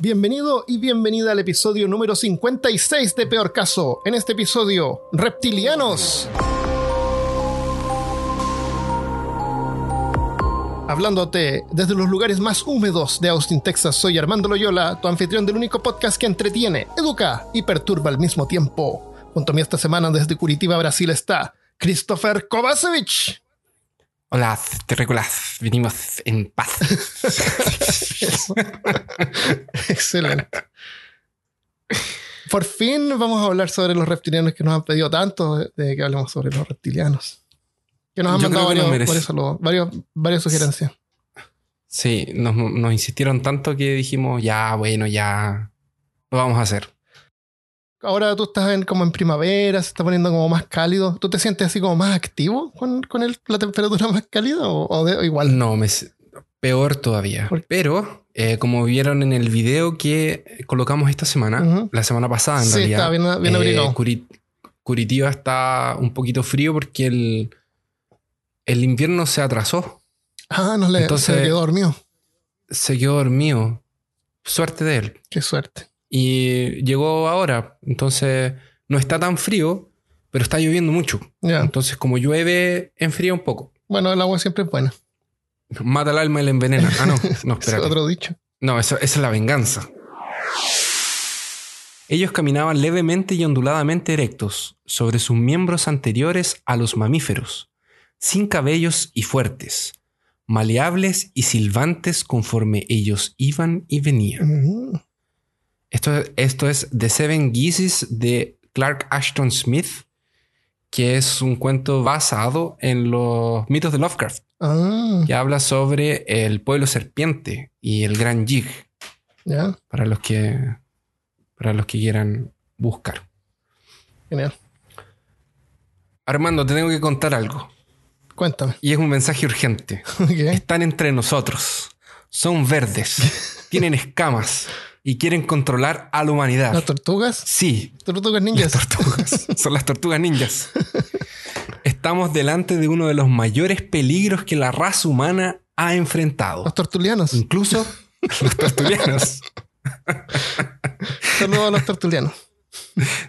Bienvenido y bienvenida al episodio número 56 de Peor Caso. En este episodio, reptilianos. Hablándote desde los lugares más húmedos de Austin, Texas, soy Armando Loyola, tu anfitrión del único podcast que entretiene, educa y perturba al mismo tiempo. Junto a mí esta semana desde Curitiba, Brasil está Christopher Kovacevic. Hola, terrícolas, venimos en paz. Excelente. Por fin vamos a hablar sobre los reptilianos que nos han pedido tanto de, de que hablemos sobre los reptilianos. Que nos han Yo mandado varios, por eso lo- varios- varias sugerencias. Sí, nos, nos insistieron tanto que dijimos, ya, bueno, ya lo vamos a hacer. Ahora tú estás en, como en primavera, se está poniendo como más cálido. ¿Tú te sientes así como más activo con, con el- la temperatura más cálida o, o de- o igual? No, me, peor todavía. Pero, eh, como vieron en el video que colocamos esta semana, la semana pasada en Sí, realidad, está bien- bien eh, abrigado. Curi- Curitiba está un poquito frío porque el, el invierno se atrasó. Ah, no le Entonces- se quedó dormido. Se quedó dormido. Suerte de él. Qué suerte. Y llegó ahora. Entonces no está tan frío, pero está lloviendo mucho. Entonces, como llueve, enfría un poco. Bueno, el agua siempre es buena. Mata el alma y la envenena. Ah, no, no, Es espérate. otro dicho. No, eso- esa es la venganza. Ellos caminaban levemente y onduladamente erectos sobre sus miembros anteriores a los mamíferos, sin cabellos y fuertes, maleables y silbantes conforme ellos iban y venían. Esto, esto es The Seven Geeses de Clark Ashton Smith, que es un cuento basado en los mitos de Lovecraft, Ah, que habla sobre el pueblo serpiente y el gran Jig, para los que, para los que quieran buscar. Genial. Armando, te tengo que contar algo, Cuéntame. y es un mensaje urgente. Están entre nosotros, son verdes, tienen escamas y quieren controlar a la humanidad. ¿Las tortugas? Sí, Tortugas Las ninjas. tortugas. Son las tortugas ninjas. Estamos delante de uno de los mayores peligros que la raza humana ha enfrentado. Los tortulianos. Incluso los tortulianos. Saludos a los tortulianos.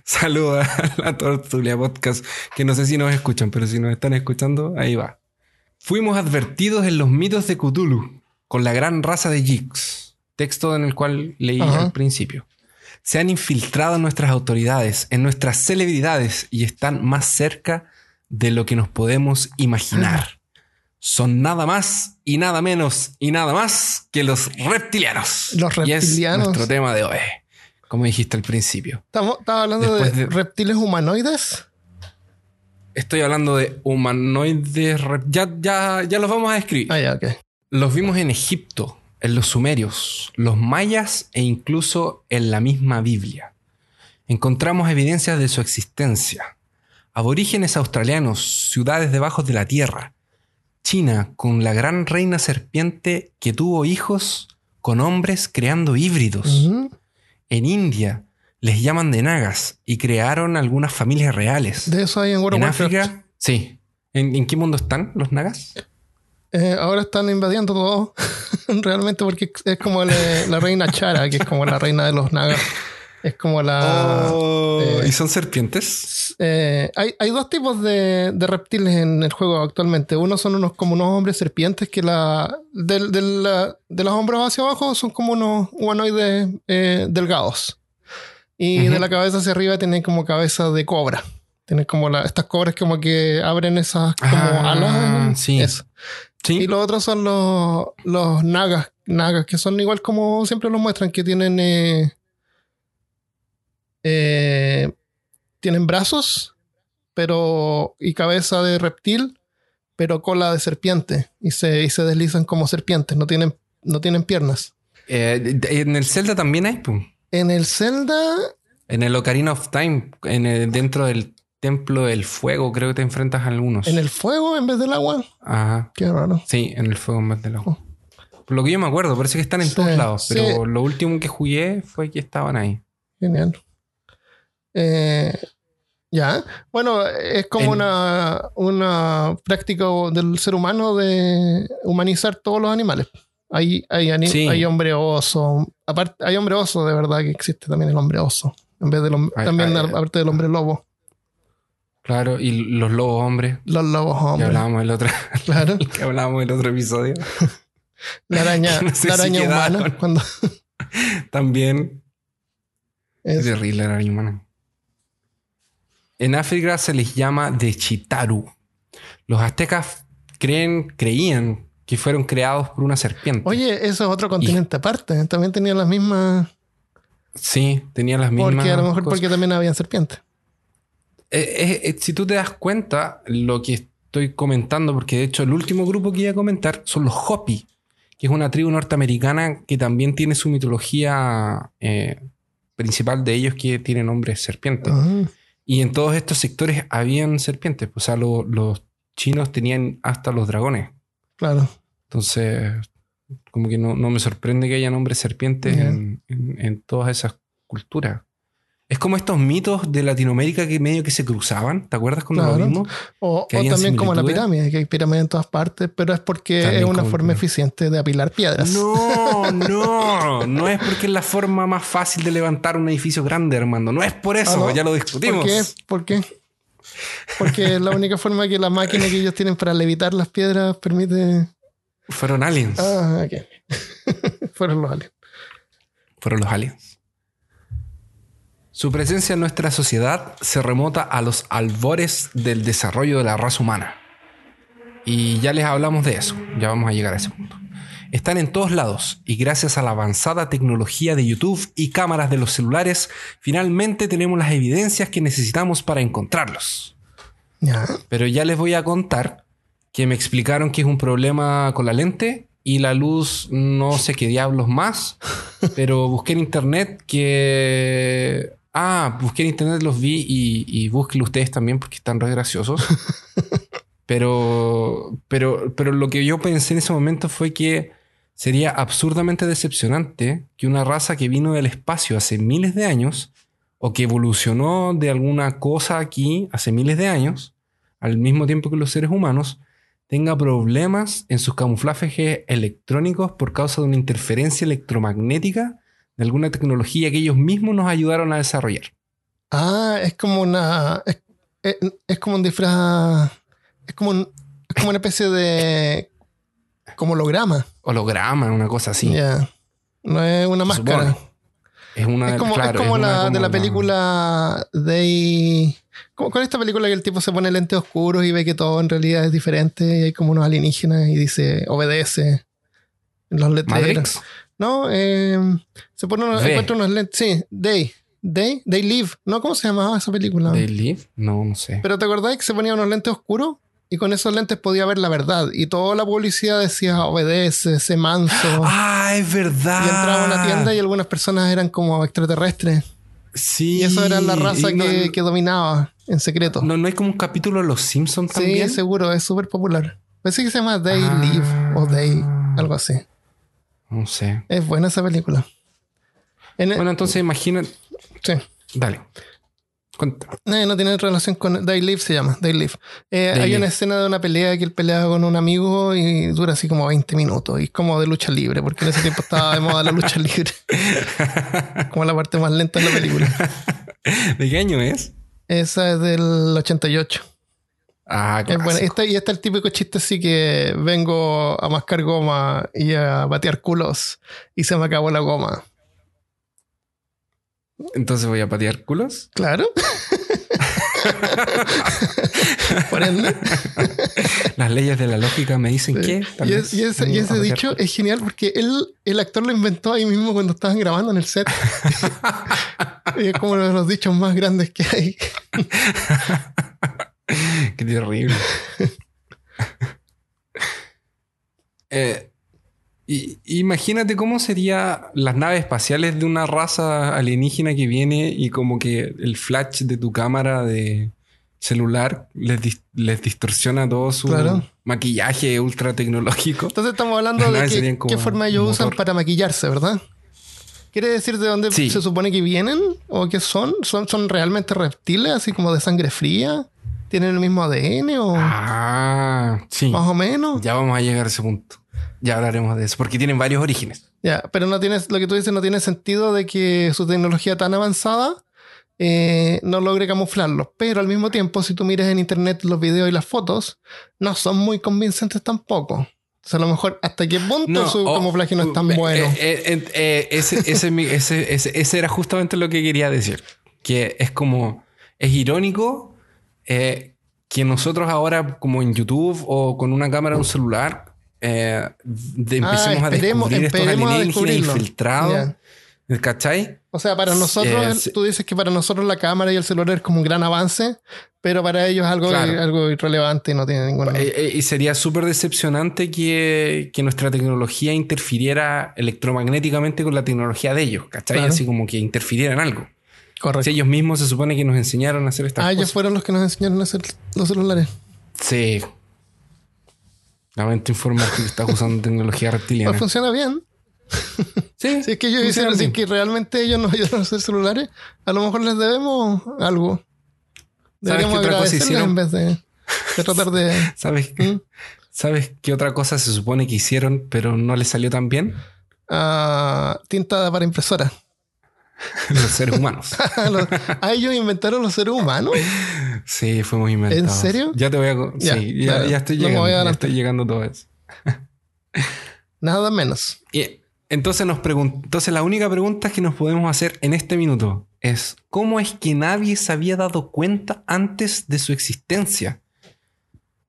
Saludos a la Tortulia Podcast, que no sé si nos escuchan, pero si nos están escuchando, ahí va. Fuimos advertidos en los mitos de Cthulhu con la gran raza de Jigs, texto en el cual leí Ajá. al principio. Se han infiltrado en nuestras autoridades, en nuestras celebridades y están más cerca de lo que nos podemos imaginar. Son nada más y nada menos y nada más que los reptilianos. Los Y es reptilianos. nuestro tema de hoy, como dijiste al principio. Estamos, estaba hablando de, reptiles humanoides. Estoy hablando de humanoides. Ya, ya, ya los vamos a describir. Ah, ya, ok. Los vimos en Egipto, en los sumerios, los mayas e incluso en la misma Biblia. Encontramos evidencias de su existencia. Aborígenes australianos, ciudades debajo de la tierra. China con la gran reina serpiente que tuvo hijos con hombres creando híbridos. En India les llaman de nagas y crearon algunas familias reales. De eso hay en World En. África, sí. ¿En, en qué mundo están los nagas? Eh, ahora están invadiendo todo. Realmente porque es como la, la reina Chara, que es como la reina de los nagas. Es como la... eh, ¿Y son serpientes? Eh, hay, hay dos tipos de, de reptiles en el juego actualmente. Uno son unos como unos hombres serpientes que la, del- la- de los hombros hacia abajo son como unos humanoides eh, delgados. Y de la cabeza hacia arriba tienen como cabeza de cobra. Tienen como la, estas cobras como que abren esas como Ah, alas. sí. Eso. Sí. Y los otros son los, los nagas, nagas, que son igual como siempre los muestran, que tienen eh, eh, tienen brazos, pero y cabeza de reptil, pero cola de serpiente y se, y se deslizan como serpientes, no tienen, no tienen piernas. Eh, en el Zelda también hay, pum. En el Zelda, En el Ocarina of Time, en el- dentro del Templo del Fuego, creo que te enfrentas a algunos. en el fuego en vez del agua, Ajá. qué raro. Sí, en el fuego en vez del agua. Por lo que yo me acuerdo, parece que están en Sí, todos lados, sí. pero lo último que jugué fue que estaban ahí. Genial. Eh, ya. Bueno, es como En- una, una práctica del ser humano de humanizar todos los animales. Hay, hay, ani- Sí. hay hombre oso. Aparte, hay hombre oso, de verdad que existe también el hombre oso. En vez del también aparte del hombre lobo. Claro, y los lobos hombres. Los lobos Que hombres. hablábamos el otro, Claro. que hablábamos el otro episodio. La araña, No sé la araña humana. Cuando También es terrible la araña humana. En África se les llama de Chitaru. Los aztecas creen, creían que fueron creados por una serpiente. Oye, eso es otro continente aparte. También tenía las mismas. Sí, tenían las mismas. Porque a lo mejor cosas. porque también habían serpientes. Eh, eh, eh, si tú te das cuenta, lo que estoy comentando, porque de hecho el último grupo que iba a comentar son los Hopi, que es una tribu norteamericana que también tiene su mitología eh, principal de ellos, que tiene nombre serpiente. Y en todos estos sectores habían serpientes. O sea, lo- los chinos tenían hasta los dragones. claro. Entonces, como que no, no me sorprende que haya nombres serpientes en, en- en todas esas culturas. Es como estos mitos de Latinoamérica que medio que se cruzaban. ¿Te acuerdas cuando Claro. lo vimos? O, también como la pirámide, que hay pirámides en todas partes, pero es porque También es una como- forma eficiente de apilar piedras. No, no. No es porque es la forma más fácil de levantar un edificio grande, Armando. No es por eso. Ah, ¿no? Ya lo ¿Por discutimos. qué? ¿Por qué? Porque es la única forma que la máquina que ellos tienen para levitar las piedras permite. Fueron aliens. Ah, ok. Fueron los aliens. fueron los aliens. Su presencia en nuestra sociedad se remota a los albores del desarrollo de la raza humana. Y ya les hablamos de eso, ya vamos a llegar a ese punto. Están en todos lados y gracias a la avanzada tecnología de YouTube y cámaras de los celulares, finalmente tenemos las evidencias que necesitamos para encontrarlos. Ya. Pero ya les voy a contar que me explicaron que es un problema con la lente y la luz no sé qué diablos más. pero busqué en internet que... Ah, busqué en internet, los vi y, y búsquenlo ustedes también porque están re graciosos. pero, pero, pero lo que yo pensé en ese momento fue que sería absurdamente decepcionante que una raza que vino del espacio hace miles de años o que evolucionó de alguna cosa aquí hace miles de años, al mismo tiempo que los seres humanos, tenga problemas en sus camuflajes electrónicos por causa de una interferencia electromagnética de alguna tecnología que ellos mismos nos ayudaron a desarrollar. Ah, es como una. Es, es- es como un disfraz. Es como, un- es como una especie de. Como holograma. Holograma, una cosa así. Ya. No es una máscara. supone. Es una Es como, claro, es como una la como de la una- película de. Como con esta película que el tipo se pone lentes oscuros y ve que todo en realidad es diferente y hay como unos alienígenas y dice obedece en los letreros. Matrix. No, eh, se pone unos, encuentra unos lentes. Sí, Day. Day, They Live. ¿No? ¿Cómo se llamaba esa película? ¿They Live? No, no sé. Pero ¿te acordás que se ponía unos lentes oscuros? Y con esos lentes podía ver la verdad. Y toda la publicidad decía obedece, sé manso. Ah, es verdad. Y entraba a una tienda y algunas personas eran como extraterrestres. Sí. Y eso era la raza no- que, que dominaba en secreto. No, no hay como un capítulo de Los Simpsons sí, también. seguro, es súper popular. Parece que se llama They Ah. Live o They, algo así. No sé. Es buena esa película. En- Bueno, entonces imagina. sí. Dale. Cuenta. No, no tiene relación con They Live, se llama They Live. Eh, hay Live. una escena de una pelea que él pelea con un amigo y dura así como 20 minutos. Y es como de lucha libre, porque en ese tiempo estaba de moda la lucha libre. como la parte más lenta de la película. ¿De qué año es? Esa es del 88. Ah, Es buena. Esta, y está el típico chiste así que vengo a mascar goma y a batear culos y se me acabó la goma. Entonces voy a patear culos. Claro. Por ende. Las leyes de la lógica me dicen que. tal Y, es- ese, y patear dicho es genial porque él, el actor lo inventó ahí mismo cuando estaban grabando en el set. y es como uno de los dichos más grandes que hay. Qué terrible. Eh, y- imagínate cómo serían las naves espaciales de una raza alienígena que viene y como que el flash de tu cámara de celular les, dis- les distorsiona todo su Claro. maquillaje ultra tecnológico. Entonces estamos hablando Las de que- qué forma ellos usan para maquillarse, ¿verdad? ¿Quiere decir de dónde Sí. se supone que vienen? ¿O qué son? ¿Son, son realmente reptiles, así como de sangre fría? ¿Tienen el mismo ADN o Ah, sí. más o menos? Ya vamos a llegar a ese punto. ya hablaremos de eso, porque tienen varios orígenes. Ya, pero no tienes, lo que tú dices no tiene sentido de que su tecnología tan avanzada eh, no logre camuflarlo. Pero al mismo tiempo, si tú miras en internet los videos y las fotos, no son muy convincentes tampoco. O sea, a lo mejor hasta qué punto su oh, camuflaje no es tan bueno. eh, eh, eh, ese, ese, mi- ese- ese- ese era justamente lo que quería decir. Que es como, es irónico eh, que nosotros ahora, como en YouTube o con una cámara de un celular, eh, de- empecemos a Ah, esperemos- descubrir estos esperemos a alienígenas infiltrados. ¿Cachai? O sea, para nosotros, Eh, el- sí. tú dices que para nosotros la cámara y el celular es como un gran avance, pero para ellos es algo, Claro. algo irrelevante y no tiene ninguna. Eh, eh, y sería súper decepcionante que, que nuestra tecnología interfiriera electromagnéticamente con la tecnología de ellos, ¿cachai? Claro. Así como que interfiriera en algo. Correcto. Si ellos mismos se supone que nos enseñaron a hacer estas ah, ellos cosas. fueron los que nos enseñaron a hacer los celulares. Sí. Lamento informar que estás usando tecnología reptiliana. Pues funciona bien. Sí, Si es que ellos si es que realmente ellos nos ayudaron a hacer celulares, a lo mejor les debemos algo. Deberíamos qué otra cosa agradecerles hicieron? en vez de, de tratar de. ¿Sabes, ¿Mm? ¿Sabes qué otra cosa se supone que hicieron, pero no les salió tan bien? ah, tinta para impresora. Los seres humanos. Ah, ellos inventaron los seres humanos. Sí, fuimos inventados. ¿En serio? Ya te voy a... Ya, sí, ya, estoy No llegando. voy a ya adelantar. estoy llegando a todo eso. Nada menos. Y entonces nos entonces la única pregunta que nos podemos hacer en este minuto es ¿cómo es que nadie se había dado cuenta antes de su existencia?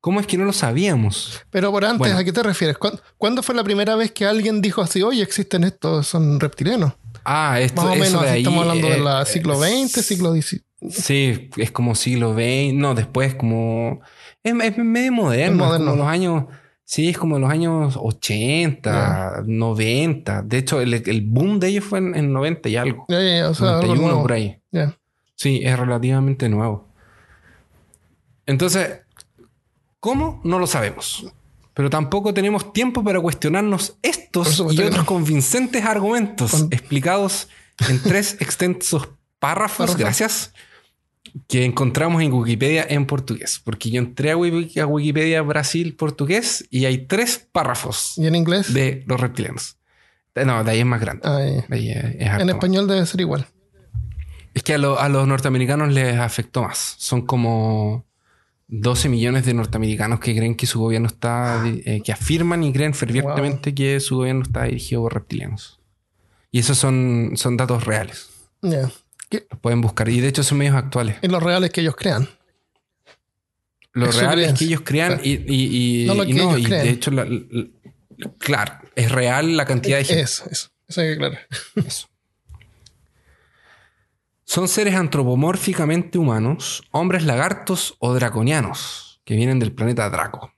¿Cómo es que no lo sabíamos? Pero por antes, Bueno. ¿a qué te refieres? ¿Cuándo, cuándo fue la primera vez que alguien dijo así, oye, existen estos, son reptilianos? Ah, esto Más o eso menos, de así ahí, estamos hablando eh, del eh, siglo XX, siglo XIX. Sí, es como siglo XX. No, después como... Es, es medio moderno. Es Es moderno. como los años... Sí, es como los años 80, 90. De hecho, el, el boom de ellos fue en, en 90 y algo. Ya, ya, o sea, algo 91 nuevo. por ahí. Sí, es relativamente nuevo. Entonces, ¿cómo? No lo sabemos. Pero tampoco tenemos tiempo para cuestionarnos estos y otros no. convincentes argumentos Con- explicados en tres extensos párrafos, gracias, que encontramos en Wikipedia en portugués. Porque yo entré a Wiki- a Wikipedia Brasil portugués y hay tres párrafos ¿Y en inglés? de los reptilianos. No, de ahí es más grande. Ah. De ahí es- En más. español debe ser igual. Es que a, lo- a los norteamericanos les afectó más. Son como 12 millones de norteamericanos que creen que su gobierno está, eh, que afirman y creen fervientemente que su gobierno está dirigido por reptilianos. Y esos son, son datos reales. ¿Qué? Los pueden buscar. Y de hecho son medios actuales. Y los reales que ellos crean. Lo Es su real es creencia. que ellos crean y, y- y- No y creen. de hecho, la- la- claro, es real la cantidad de gente. Eso, eso. Eso hay que aclarar. Eso. Son seres antropomórficamente humanos, hombres lagartos o draconianos, que vienen del planeta Draco.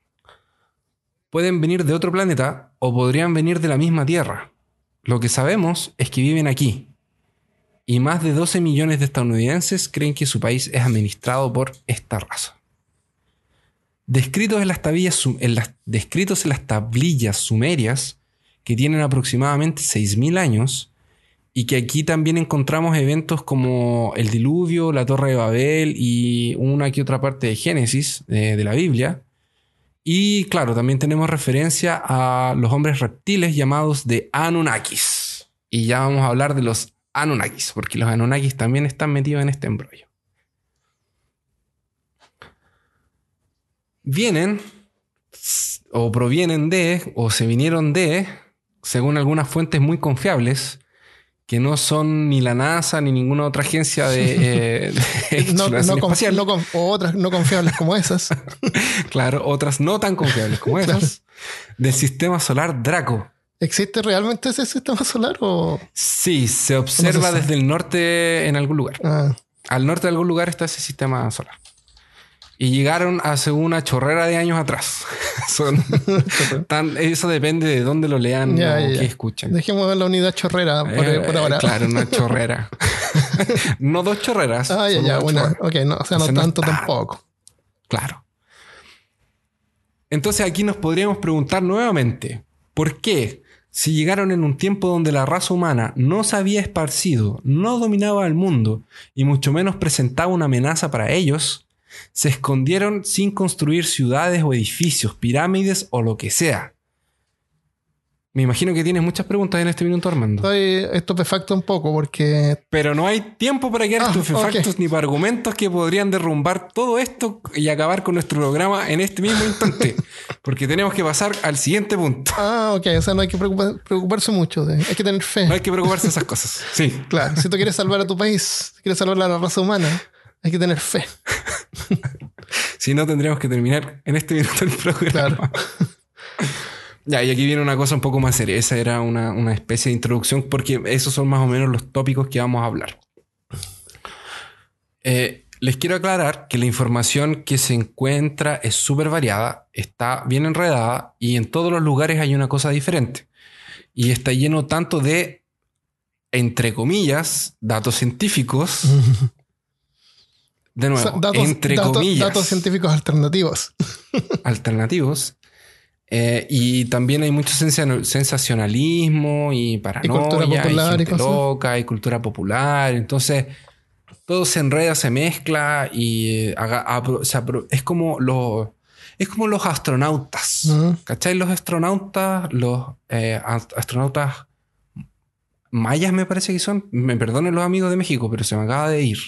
Pueden venir de otro planeta o podrían venir de la misma Tierra. Lo que sabemos es que viven aquí. Y más de 12 millones de estadounidenses creen que su país es administrado por esta raza. Descritos en las, tablillas, sumerias, que tienen aproximadamente 6.000 años, y que aquí también encontramos eventos como el diluvio, la torre de Babel y una que otra parte de Génesis de la Biblia. Y claro, también tenemos referencia a los hombres reptiles llamados de Anunnakis. Y ya vamos a hablar de los Anunnakis, porque los Anunnakis también están metidos en este embrollo. Vienen o provienen de o se vinieron de, según algunas fuentes muy confiables, que no son ni la NASA ni ninguna otra agencia de, eh, de No, no o otras no confiables como esas. Claro, otras no tan confiables como esas. Del sistema solar Draco. ¿Existe realmente ese sistema solar o...? Sí, se observa desde el norte en algún lugar. Ah, Al norte de algún lugar está ese sistema solar. Y llegaron hace una chorrera de años atrás. Son tan, eso depende de dónde lo lean Ya, o ya, qué escuchen. dejemos la unidad chorrera por, Eh, por ahora. Claro, una chorrera. no dos chorreras. Ah, ya, ya, una. Ok, no, o sea, no tanto tampoco. Claro. Entonces aquí nos podríamos preguntar nuevamente, ¿por qué? Si llegaron en un tiempo donde la raza humana no se había esparcido, no dominaba el mundo y mucho menos presentaba una amenaza para ellos, se escondieron sin construir ciudades o edificios, pirámides o lo que sea. Me imagino que tienes muchas preguntas en este minuto, Armando. Estoy estupefacto un poco porque Pero no hay tiempo para quedar Ah, estupefactos ni para argumentos que podrían derrumbar todo esto y acabar con nuestro programa en este mismo instante. Porque tenemos que pasar al siguiente punto. Ah, ok. O sea, no hay que preocupa- preocuparse mucho. de- hay que tener fe. No hay que preocuparse de esas cosas. Sí. Claro. Si tú quieres salvar a tu país, si quieres salvar a la raza humana, hay que tener fe. Si no, tendríamos que terminar en este minuto el programa. Claro. Ya, y aquí viene una cosa un poco más seria. Esa era una, una especie de introducción porque esos son más o menos los tópicos que vamos a hablar. Eh, les quiero aclarar que la información que se encuentra es súper variada, está bien enredada y en todos los lugares hay una cosa diferente. Y está lleno tanto de, entre comillas, datos científicos. De O nuevo, sea, datos, entre datos- comillas datos científicos alternativos. alternativos. Eh, y también hay mucho sensa- sensacionalismo y paranoia, cultura popular y gente cosas. loca y cultura popular. Entonces, todo se enreda, se mezcla y eh, haga- apro- se apro- es como los es como los astronautas. Ujú. ¿Cachai? Los astronautas, los eh, ast- astronautas mayas me parece que son. Me perdonen los amigos de México, pero se me acaba de ir.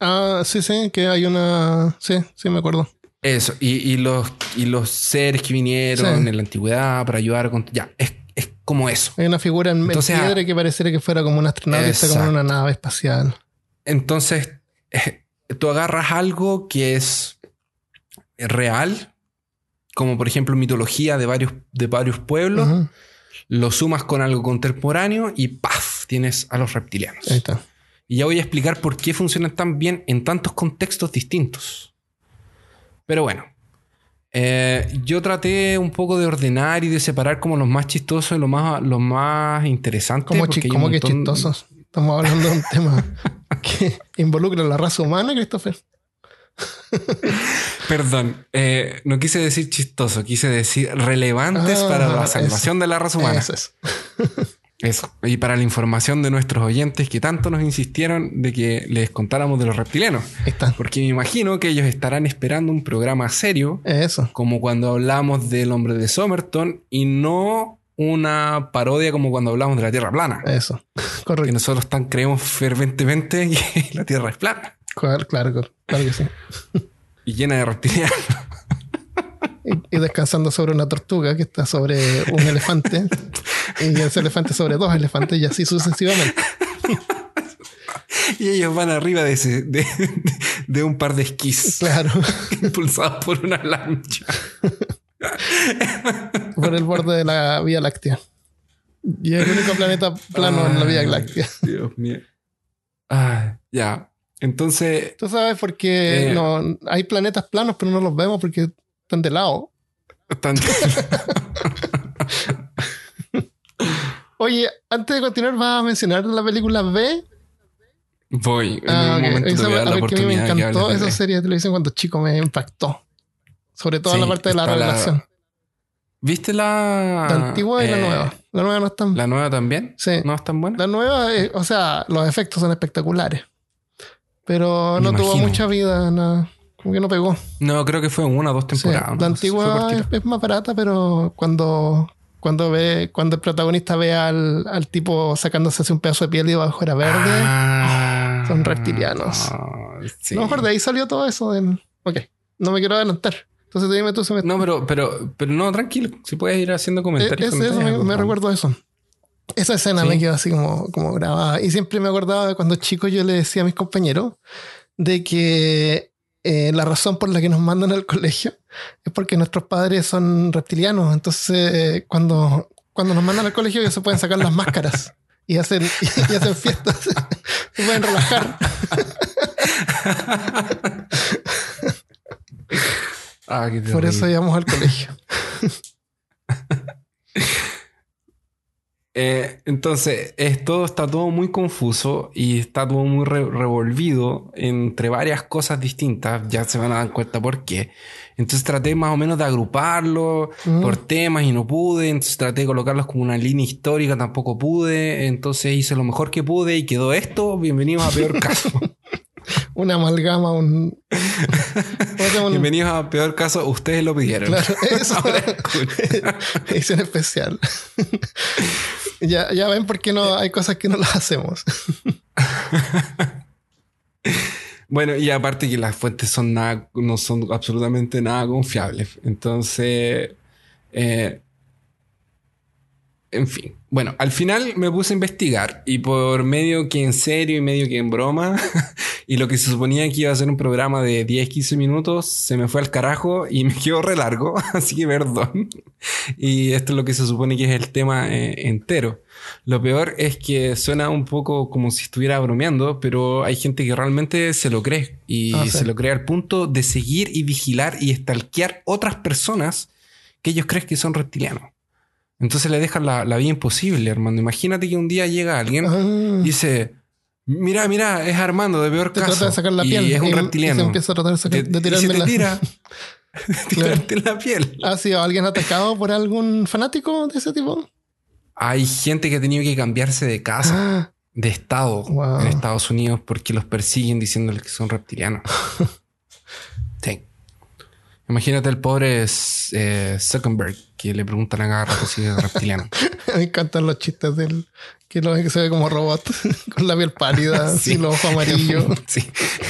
Ah, sí, sí, que hay una. Sí, sí, me acuerdo. Eso, y, y los, y los seres que vinieron Sí. en la antigüedad para ayudar con... Ya, es, es como eso. Hay una figura en, en Entonces, piedra ah, que pareciera que fuera como un astronauta que está como en una nave espacial. Entonces, eh, tú agarras algo que es real, como por ejemplo mitología de varios, de varios pueblos, Ujú. lo sumas con algo contemporáneo y ¡paf! Tienes a los reptilianos. Ahí está. Y ya voy a explicar por qué funcionan tan bien en tantos contextos distintos. Pero bueno, eh, yo traté un poco de ordenar y de separar como los más chistosos y los más, los más interesantes. ¿Cómo, chi- cómo que montón- chistosos? Estamos hablando de un tema que involucra a la raza humana, Christopher. Perdón, eh, no quise decir chistoso, quise decir relevantes Ah, para la eso. salvación de la raza humana. Eso es. Eso. Y para la información de nuestros oyentes que tanto nos insistieron de que les contáramos de los reptilianos. Está. Porque me imagino que ellos estarán esperando un programa serio Eso. como cuando hablamos del hombre de Somerton y no una parodia como cuando hablamos de la Tierra plana. Eso. Que Correcto. nosotros tan creemos ferventemente que la Tierra es plana Claro, claro, claro que sí. y llena de reptilianos. Y, y descansando sobre una tortuga que está sobre un elefante. y ese elefante sobre dos elefantes y así sucesivamente. Y ellos van arriba de, ese, de, de un par de esquís Claro. impulsados por una lancha. por el borde de la Vía Láctea. Y el único planeta plano en la Vía Láctea. Dios mío. Ah, ya. Entonces, Tú sabes por qué Eh. no, hay planetas planos, pero no los vemos porque están de lado. Oye, antes de continuar, ¿vas a mencionar la película B? voy. En Ah, un ok. momento te Esa, voy a dar a la ver, que a mí me que encantó esa serie de televisión cuando chico me impactó. Sobre todo Sí, la parte de la revelación. ¿Viste la, La antigua y la eh, nueva. La nueva no es tan... ¿La nueva también? Sí. ¿No es tan buena? La nueva, eh, o sea, los efectos son espectaculares. Pero no tuvo mucha vida, no, como que no pegó. No, creo que fue en una o dos Sí, temporadas. ¿no? la antigua es, es más barata, pero cuando, cuando ve, cuando el protagonista ve al, al tipo sacándose así un pedazo de piel y abajo era verde, Ah, son reptilianos. sí. a lo mejor de ahí salió todo eso. Del, ok, no me quiero adelantar. Entonces dime tú si me... No, pero, pero, pero no, tranquilo. Si puedes ir haciendo Eh, comentarios. ese- eso me, me recuerdo eso. Esa escena Sí. me quedó así como, como grabada. Y siempre me acordaba de cuando chico yo le decía a mis compañeros de que eh, la razón por la que nos mandan al colegio es porque nuestros padres son reptilianos. Entonces, eh, cuando, cuando nos mandan al colegio, ellos se pueden sacar las máscaras y hacen, y hacen fiestas. se pueden relajar. Ah, Por eso íbamos al colegio. Eh, entonces, es, todo está todo muy confuso y está todo muy re- revolvido entre varias cosas distintas. Ya se van a dar cuenta por qué. Entonces traté más o menos de agruparlo Mm. por temas y no pude. Entonces traté de colocarlos como una línea histórica, tampoco pude. Entonces hice lo mejor que pude y quedó esto. Bienvenidos a Peor Caso. una amalgama, un. un- Bienvenidos a Peor Caso, ustedes lo pidieron. Claro, eso. Ahora. Edición especial. Ya, ya ven por qué no hay cosas que no las hacemos. Bueno, y aparte que las fuentes son nada, no son absolutamente nada confiables. Entonces, eh, en fin. Bueno, al final me puse a investigar y por medio que en serio y medio que en broma, y lo que se suponía que iba a ser un programa de 10, 15 minutos, se me fue al carajo y me quedó re largo, así que perdón. Y esto es lo que se supone que es el tema eh, entero. Lo peor es que suena un poco como si estuviera bromeando, pero hay gente que realmente se lo cree y Ah, sí. se lo cree al punto de seguir y vigilar y stalkear otras personas que ellos creen que son reptilianos. Entonces le dejan la, la vida imposible, Armando. Imagínate que un día llega alguien Ah, y dice: Mira, mira, es Armando de peor te caso. trata de sacar la y piel. es un y- y reptiliano. se empieza a tratar de, sacar- Te- de y se te tira. de tirarte la piel. ¿Ha sido alguien atacado por algún fanático de ese tipo? Hay gente que ha tenido que cambiarse de casa, Ah, de estado Wow. en Estados Unidos porque los persiguen diciéndoles que son reptilianos. sí. Imagínate el pobre eh, Zuckerberg que le preguntan a cada rato si es reptiliano. me encantan los chistes del que lo que se ve como robot con la piel pálida, Sí. y los ojos amarillos. sí,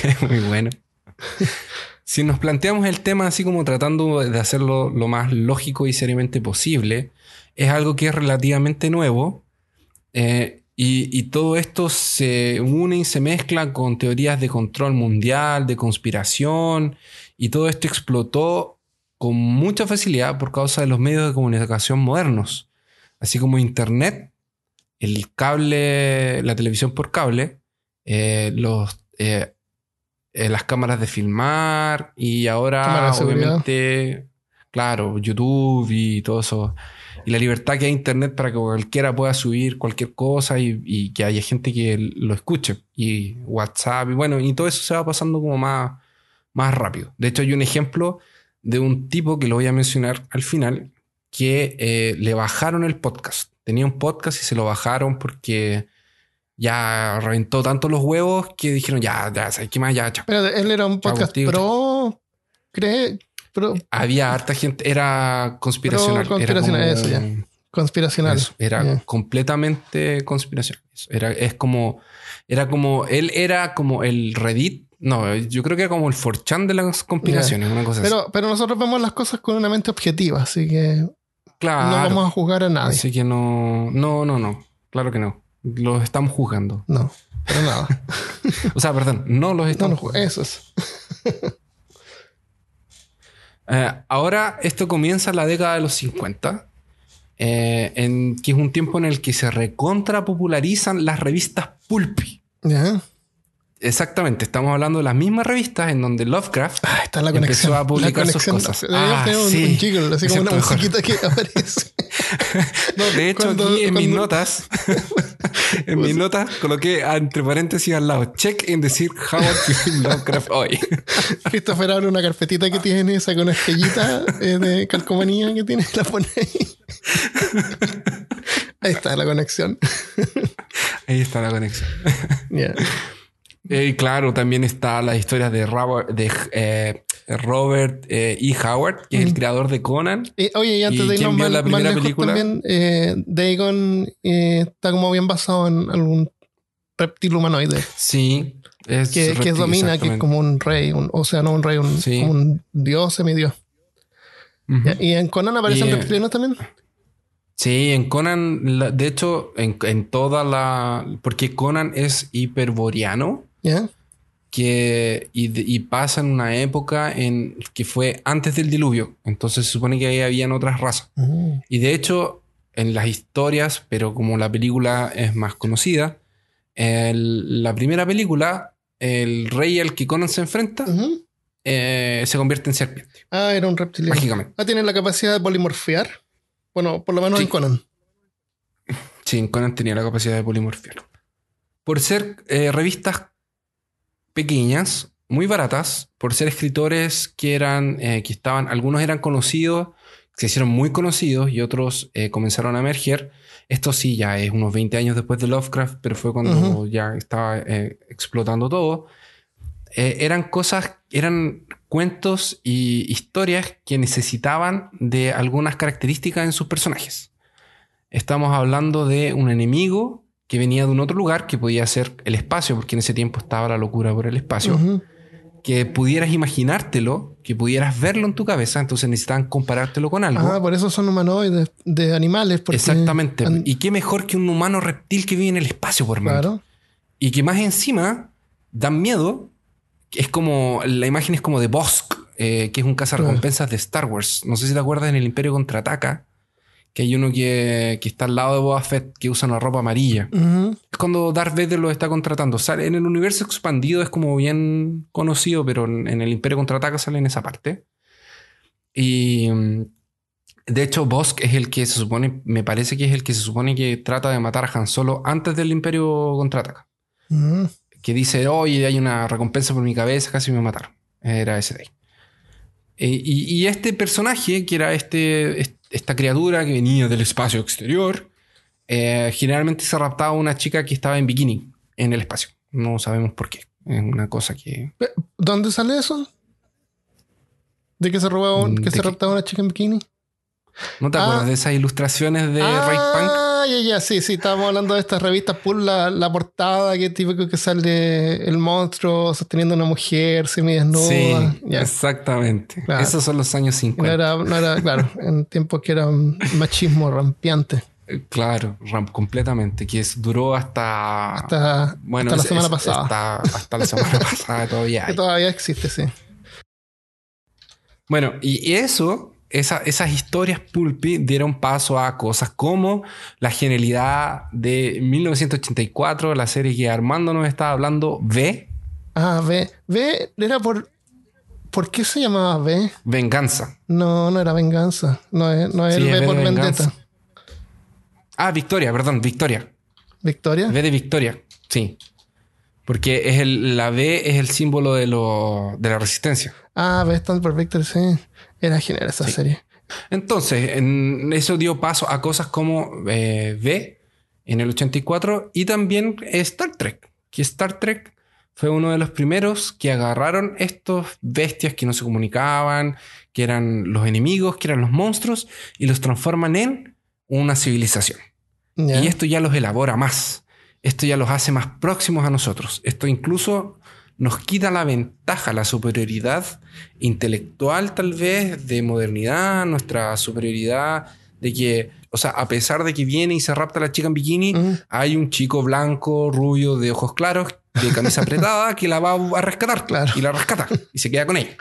es muy bueno. Si nos planteamos el tema así como tratando de hacerlo lo más lógico y seriamente posible, es algo que es relativamente nuevo eh, y, y todo esto se une y se mezcla con teorías de control mundial, de conspiración y todo esto explotó con mucha facilidad por causa de los medios de comunicación modernos, así como Internet, el cable, la televisión por cable, eh, los, eh, eh, las cámaras de filmar y ahora obviamente, claro, YouTube y todo eso. Y la libertad que hay en Internet para que cualquiera pueda subir cualquier cosa y, y que haya gente que lo escuche. Y WhatsApp y bueno, y todo eso se va pasando como más, más rápido. De hecho, hay un ejemplo de un tipo que lo voy a mencionar al final que eh, le bajaron el podcast. Tenía un podcast y se lo bajaron porque ya reventó tanto los huevos que dijeron, ya, ya, ¿sabes qué más? Ya, chao. Pero él era un Chao, podcast pro. ¿Cree? Pro, Había harta gente, era conspiracional. Pro- conspiracional, era como- eso ya. conspiracional. Eso, era completamente conspiracional. Era, es como, era como, él era como el Reddit. No, yo creo que era como el 4chan de las conspiraciones, una cosa así. Pero, pero nosotros vemos las cosas con una mente objetiva, así que Claro. no vamos a juzgar a nadie. Así que no, no, no, no. Claro que no. Los estamos juzgando. No, pero nada. O sea, perdón, no los estamos no, juzgando. eso es. Eh, ahora esto comienza en la década de los 50, eh, en, que es un tiempo en el que se recontra popularizan las revistas pulpy. Ya. Exactamente, estamos hablando de las mismas revistas en donde Lovecraft Ah, está la Empezó a publicar la sus cosas. Ah, un, sí. un jiggle, así como una mejor. musiquita que aparece. No, de hecho, Cuando- aquí en mis notas, en mis notas coloqué entre paréntesis al lado, check en decir Howard Philip Lovecraft hoy. Christopher abre una carpetita que tiene esa con estrellita eh, de calcomanía que tiene, la pone ahí. Ahí está la conexión. Ahí está la conexión. Ya. Eh, Y claro, también está la historia de Robert, de, eh, Robert eh, E. Howard, que es el creador de Conan. Eh, oye, y antes ¿Y de irnos más, la más primera lejos película? también, eh, Dagon está como bien basado en algún reptil humanoide Sí. Es que, que domina, que es como un rey, un, o sea, no un rey, un, Sí. como un dios, semidios. Ujú. Ya, ¿Y en Conan aparecen Y, reptilianos también? Sí, en Conan, de hecho, en, en toda la. Porque Conan es hiperboreano. Que y, y pasa en una época en que fue antes del diluvio. Entonces se supone que ahí habían otras razas. Y de hecho, en las historias, pero como la película es más conocida, el- la primera película, el rey al que Conan se enfrenta, eh, se convierte en serpiente, Ah, era un reptiliano. mágicamente. Ah, tiene la capacidad de polimorfear. Bueno, por lo menos Sí. en Conan. Sí, Conan tenía la capacidad de polimorfiar. Por ser eh, revistas pequeñas, muy baratas, por ser escritores que eran, eh, que estaban, algunos eran conocidos, se hicieron muy conocidos y otros eh, comenzaron a emerger. Esto sí, ya es unos 20 años después de Lovecraft, pero fue cuando ya estaba eh, explotando todo. eran cosas, eran cuentos y historias que necesitaban de algunas características en sus personajes. Estamos hablando de un enemigo que venía de un otro lugar, que podía ser el espacio, porque en ese tiempo estaba la locura por el espacio, que pudieras imaginártelo, que pudieras verlo en tu cabeza, entonces necesitaban comparártelo con algo. Ah, por eso son humanoides de animales. porque Exactamente. Y qué mejor que un humano reptil que vive en el espacio, por hermano. claro. Y que más encima dan miedo. Es como, la imagen es como de Bosk, eh, que es un cazarrecompensas de Star Wars. No sé si te acuerdas en el Imperio Contraataca, que hay uno que, que está al lado de Boba Fett que usa una ropa amarilla. Es cuando Darth Vader lo está contratando. Sale en el universo expandido, es como bien conocido, pero en, en el Imperio Contraataca sale en esa parte. Y mm, de hecho, Bosk es el que se supone, me parece que es el que se supone que trata de matar a Han Solo antes del Imperio Contraataca. Ujú. Que dice, oye, hay una recompensa por mi cabeza, casi me mataron. Era ese de ahí. Eh, y, y este personaje, que era este, est- esta criatura que venía del espacio exterior, eh, generalmente se raptaba a una chica que estaba en bikini en el espacio. No sabemos por qué. Es una cosa que... ¿Dónde sale eso? ¿De que se robaba un- que ¿de se raptaba una chica en bikini? ¿No te Ah. acuerdas de esas ilustraciones de Ray Punk? Ah, ya, ya, sí, sí, estábamos hablando de estas revistas por la, la portada, que típico que sale el monstruo sosteniendo a una mujer semidesnuda. Sí, exactamente. Claro. Esos son los años No 50. era, no era, claro, en tiempos que era machismo rampiante. Eh, Claro, ram- completamente. Que es- duró hasta... Hasta, Bueno, hasta la es- semana es- pasada. Hasta, hasta la semana pasada todavía. Que todavía existe, sí. Bueno, y eso, esa- esas historias pulpy dieron paso a cosas como la genialidad de 1984, la serie que Armando nos estaba hablando, V, Ah, V. V era por. ¿Por qué se llamaba V? Venganza. No, no era venganza. No es, no es Sí, el V por de vendetta. venganza. Ah, Victoria, perdón, Victoria. ¿Victoria? V de Victoria, sí. Porque es el, la V es el símbolo de, lo, de la resistencia. Ah, V stand por Victor, sí. Era genial esa serie. Entonces, en- eso dio paso a cosas como eh, V en el 84 y también Star Trek. Que Star Trek fue uno de los primeros que agarraron estos bestias que no se comunicaban, que eran los enemigos, que eran los monstruos, y los transforman en una civilización. Y esto ya los elabora más. Esto ya los hace más próximos a nosotros. Esto incluso nos quita la ventaja, la superioridad intelectual tal vez, de modernidad, nuestra superioridad de que, o sea, a pesar de que viene y se rapta a la chica en bikini, hay un chico blanco, rubio, de ojos claros, de camisa apretada, que la va a rescatar. Claro. Y la rescata. Y se queda con ella.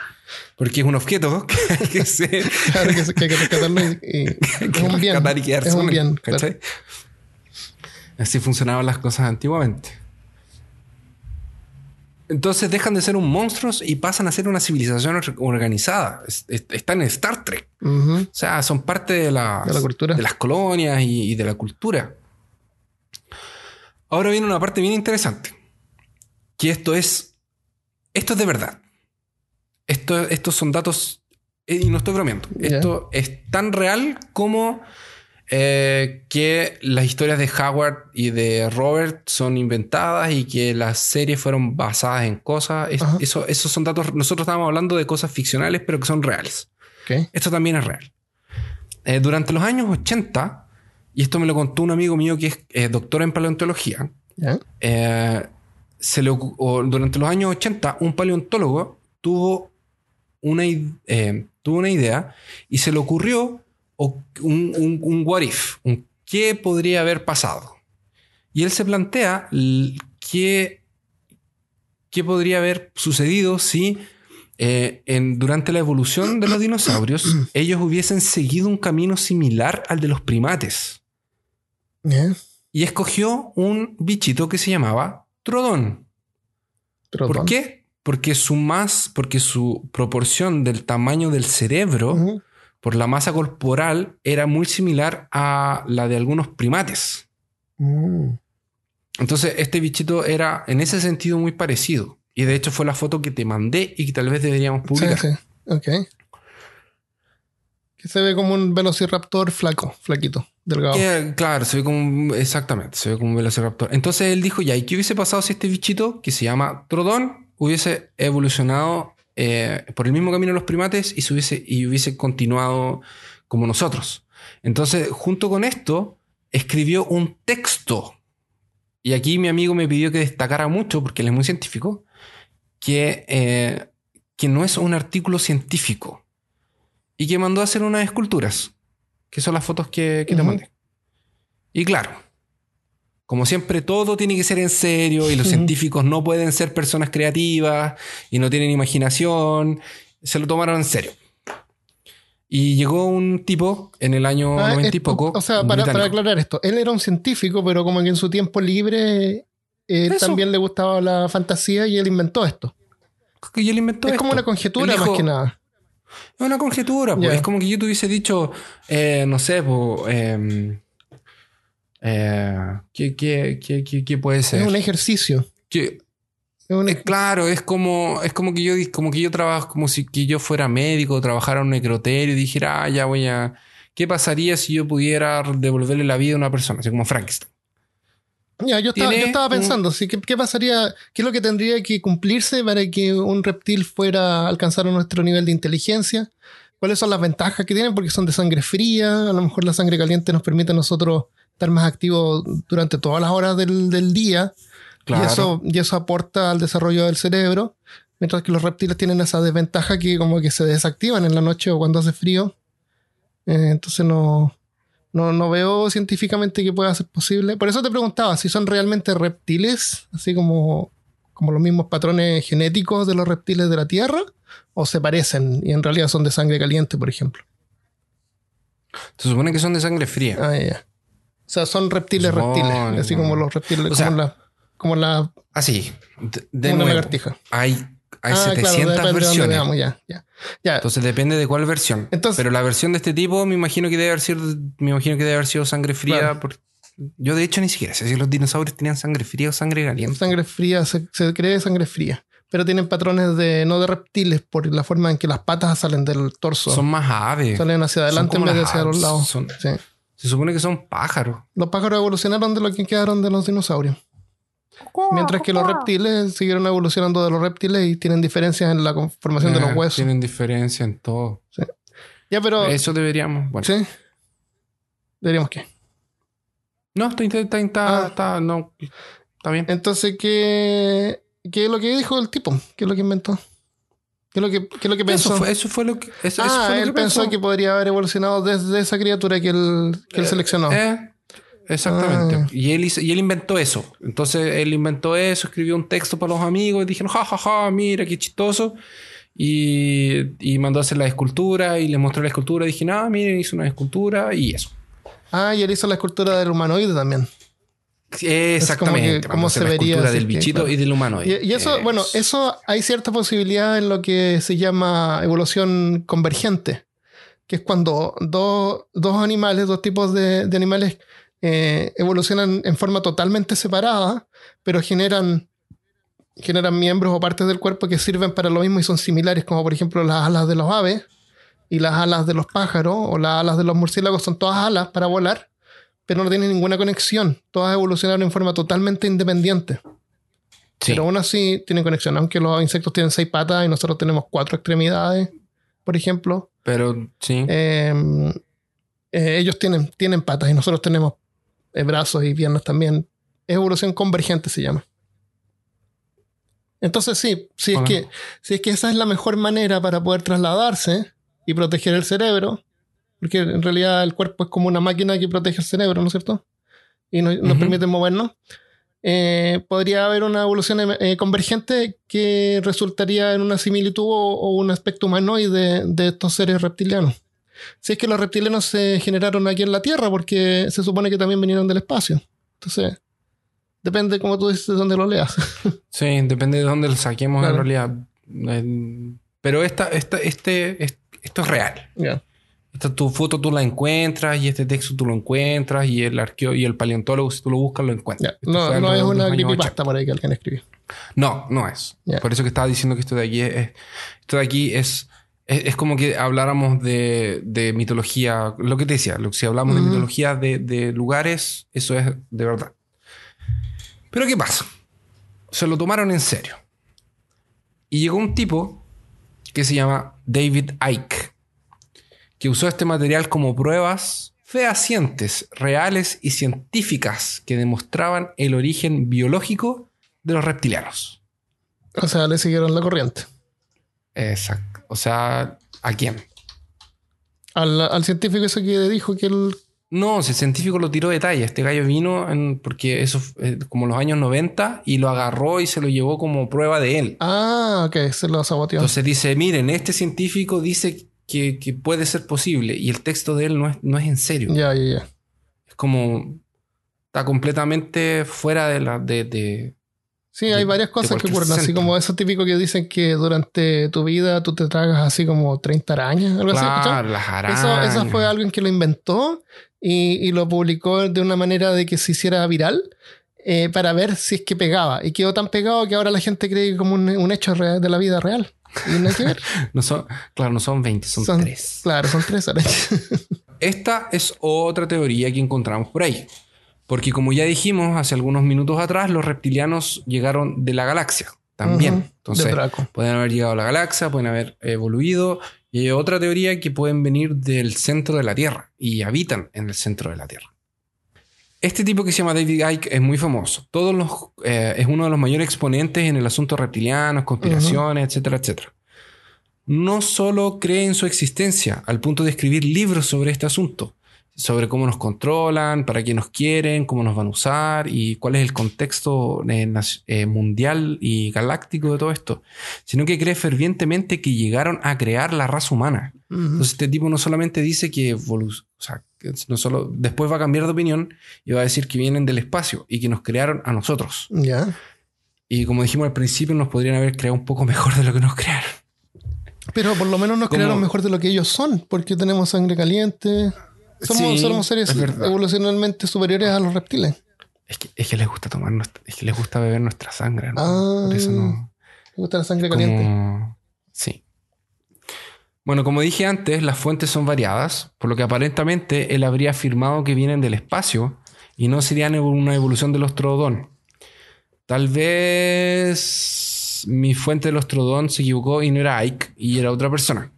Porque es un objeto que hay que se, Claro que, hay que rescatarlo y, que es un bien. y quedarse Es un bien. Así funcionaban las cosas antiguamente. Entonces dejan de ser un monstruos y pasan a ser una civilización or- organizada. Es- es- Están en Star Trek. O sea, son parte de, las- De la cultura. de las colonias y, y de la cultura. Ahora viene una parte bien interesante. Que esto es. Esto es de verdad. Esto, estos son datos. eh, Y no estoy bromeando. Esto es tan real como eh, que las historias de Howard y de Robert son inventadas y que las series fueron basadas en cosas. Es- eso, esos son datos. Nosotros estábamos hablando de cosas ficcionales, pero que son reales. Esto también es real. Eh, durante los años 80, y esto me lo contó un amigo mío que es eh, doctor en paleontología, se le o durante los años 80, un paleontólogo tuvo una, tuvo una idea y se le ocurrió o- un, un, un what if, un qué podría haber pasado. Y él se plantea qué, qué podría haber sucedido si eh, en, durante la evolución de los dinosaurios ellos hubiesen seguido un camino similar al de los primates. Y escogió un bichito que se llamaba Trodón. ¿Por qué? Porque su más, porque su proporción del tamaño del cerebro. Por la masa corporal era muy similar a la de algunos primates. Mm. Entonces, este bichito era en ese sentido muy parecido. Y de hecho fue la foto que te mandé y que tal vez deberíamos Sí, publicar. sí. Ok. Que se ve como un velociraptor flaco, flaquito, delgado. Que, claro, se ve como un- exactamente, se ve como un velociraptor. Entonces él dijo, ya, ¿y qué hubiese pasado si este bichito, que se llama Trodón, hubiese evolucionado eh, por el mismo camino de los primates y, se hubiese, y hubiese continuado como nosotros. Entonces, junto con esto, escribió un texto. Y aquí mi amigo me pidió que destacara mucho, porque él es muy científico, que, eh, que no es un artículo científico. Y que mandó a hacer unas esculturas, que son las fotos que, que te mandé. Y claro, como siempre, todo tiene que ser en serio y los científicos no pueden ser personas creativas y no tienen imaginación. Se lo tomaron en serio. Y llegó un tipo en el año Ah, 90 y poco. O sea, para, para aclarar esto, él era un científico, pero como que en su tiempo libre eh, también le gustaba la fantasía y él inventó esto. Y él inventó es como una conjetura dijo- más que nada. Es una conjetura, pues. Es como que yo te hubiese dicho, eh, no sé, pues. em, eh, ¿qué, qué, qué, qué- qué puede ser? Es un ejercicio. Que- Es un eh, claro, es como, es como que yo como que yo trabajo, como si que yo fuera médico, trabajara en un necroterio y dijera, ah, ya voy a. ¿Qué pasaría si yo pudiera devolverle la vida a una persona? Así como Frankenstein. Ya, yo estaba, yo estaba un- pensando, sí, ¿qué, qué pasaría? ¿Qué es lo que tendría que cumplirse para que un reptil fuera a alcanzar nuestro nivel de inteligencia? ¿Cuáles son las ventajas que tienen? Porque son de sangre fría, a lo mejor la sangre caliente nos permite a nosotros estar más activos durante todas las horas del, del día Claro. y, eso, y eso aporta al desarrollo del cerebro, mientras que los reptiles tienen esa desventaja que como que se desactivan en la noche o cuando hace frío. Eh, entonces no, no, no veo científicamente que pueda ser posible. Por eso te preguntaba si son realmente reptiles, así como, como los mismos patrones genéticos de los reptiles de la Tierra, o se parecen y en realidad son de sangre caliente, por ejemplo. Se supone que son de sangre fría. Ah, ya, ya. O sea, son reptiles reptiles, así como los reptiles, O como, sea, la, como la, Así. De, de como una nuevo, lagartija. hay, hay Ah, 700 depende de dónde versiones. veamos, ya, ya. Ya, Entonces depende de cuál versión. Entonces- Pero la versión de este tipo me imagino que debe haber sido, me imagino que debe haber sido sangre fría. Claro. porque yo de hecho ni siquiera sé si los dinosaurios tenían sangre fría o sangre caliente. sangre fría, se, se cree sangre fría. Pero tienen patrones de no de reptiles por la forma en que las patas salen del torso. Son más aves. salen hacia adelante en vez de hacia los lados. son- Sí. Se supone que son pájaros. Los pájaros evolucionaron de lo que quedaron de los dinosaurios. Mientras que los reptiles siguieron evolucionando de los reptiles y tienen diferencias en la conformación de los huesos. Tienen diferencia en todo. Ya, pero. Eso deberíamos. Bueno. Sí. Diríamos que. No, está, está, está, Ah. está- no, está bien. Entonces, ¿qué, ¿qué es lo que dijo el tipo? ¿Qué es lo que inventó? ¿Qué es lo que, qué es lo que pensó? Eso fue, eso fue lo que. Eso, eso ah, fue lo él que pensó que podría haber evolucionado desde esa criatura que él, que él Eh, seleccionó. Eh, exactamente. Ah. Y, él hizo- y él inventó eso. Entonces él inventó eso, escribió un texto para los amigos y dijeron, ja, ja, ja, mira, qué chistoso. Y, y mandó a hacer la escultura y le mostró la escultura. Y dije, ah, miren, hizo una escultura y eso. Ah, y él hizo la escultura del humanoide también. Exactamente. cómo se la vería si del que, bichito claro. y del humano. Y, y eso, bueno, eso hay cierta posibilidad en lo que se llama evolución convergente, que es cuando dos, dos animales, dos tipos de, de animales eh, evolucionan en forma totalmente separada, pero generan, generan miembros o partes del cuerpo que sirven para lo mismo y son similares, como por ejemplo las alas de los aves y las alas de los pájaros o las alas de los murciélagos son todas alas para volar, pero no tienen ninguna conexión. Todas evolucionaron en forma totalmente independiente. Sí. Pero aún así tienen conexión, aunque los insectos tienen seis patas y nosotros tenemos cuatro extremidades, por ejemplo. Pero sí. eh, eh, ellos tienen, tienen patas y nosotros tenemos eh, brazos y piernas también. Es evolución convergente se llama. Entonces sí, si es, Hola. que, si es que esa es la mejor manera para poder trasladarse y proteger el cerebro, porque en realidad el cuerpo es como una máquina que protege el cerebro, ¿no es cierto? Y nos, nos Ujú. permite movernos. Eh, podría haber una evolución eh, convergente que resultaría en una similitud o, o un aspecto humanoide de estos seres reptilianos. Si es que los reptilianos se generaron aquí en la Tierra, porque se supone que también vinieron del espacio. Entonces, depende, como tú dices, de dónde lo leas. Sí, depende de dónde lo saquemos Claro. en realidad. Eh, Pero esta, esta, este, es- esto es real. Ya. Esta tu foto tú la encuentras y este texto tú lo encuentras y el arqueo y el paleontólogo si tú lo buscas lo encuentras. No, no es una creepypasta por ahí que alguien escribió. 80. No, no es. Por eso que estaba diciendo que esto de aquí es, es- esto de aquí es, es, es como que habláramos de, de mitología, lo que te decía, lo, si hablamos de mitología de, de lugares, eso es de verdad. Pero ¿qué pasa? Se lo tomaron en serio. Y llegó un tipo que se llama David Icke, que usó este material como pruebas fehacientes, reales y científicas que demostraban el origen biológico de los reptilianos. O sea, le siguieron la corriente. Exacto. O sea, ¿a quién? Al, al científico ese que dijo que él... No, el científico lo tiró de talla. Este gallo vino en- porque eso fue, eh, como los años 90 y lo agarró y se lo llevó como prueba de él. Ah, ok, se lo saboteó. Entonces dice, miren, este científico dice que, que puede ser posible y el texto de él no es, no es en serio. ya, ya, ya. Es como... Está completamente fuera de la... De, de- Sí, de- hay varias cosas que ocurren, así como eso típico que dicen que durante tu vida tú te tragas así como 30 arañas, algo así. Claro, las arañas. Eso, eso fue alguien que lo inventó y, y lo publicó de una manera de que se hiciera viral eh, para ver si es que pegaba. Y quedó tan pegado que ahora la gente cree como un, un hecho real de la vida real. No hay que ver. No son, claro, no son 20, son, Son- 3. Claro, son tres arañas. Esta es otra teoría que encontramos por ahí. Porque como ya dijimos hace algunos minutos atrás, los reptilianos llegaron de la galaxia también. Entonces, pueden haber llegado a la galaxia, pueden haber evoluido. Y hay otra teoría que pueden venir del centro de la Tierra y habitan en el centro de la Tierra. Este tipo que se llama David Icke es muy famoso. Todos los, eh, es uno de los mayores exponentes en el asunto reptilianos, conspiraciones, etcétera, etcétera. No solo cree en su existencia al punto de escribir libros sobre este asunto, sobre cómo nos controlan, para qué nos quieren, cómo nos van a usar y cuál es el contexto eh, eh, mundial y galáctico de todo esto, sino que cree fervientemente que llegaron a crear la raza humana. Entonces este tipo no solamente dice que, o sea, no solo después va a cambiar de opinión y va a decir que vienen del espacio y que nos crearon a nosotros. Ya. Y como dijimos al principio, nos podrían haber creado un poco mejor de lo que nos crearon. Pero por lo menos nos Como- crearon mejor de lo que ellos son, porque tenemos sangre caliente. Somos, Sí, somos seres evolucionalmente superiores a los reptiles. Es que, es que les gusta tomar nuestra, es que les gusta beber nuestra sangre, ¿no? Ah. Por eso no. Me gusta la sangre como- caliente. Sí. Bueno, como dije antes, las fuentes son variadas, por lo que aparentemente él habría afirmado que vienen del espacio y no serían una evolución del Ostrodón. Tal vez mi fuente del Ostrodón se equivocó y no era Ike y era otra persona.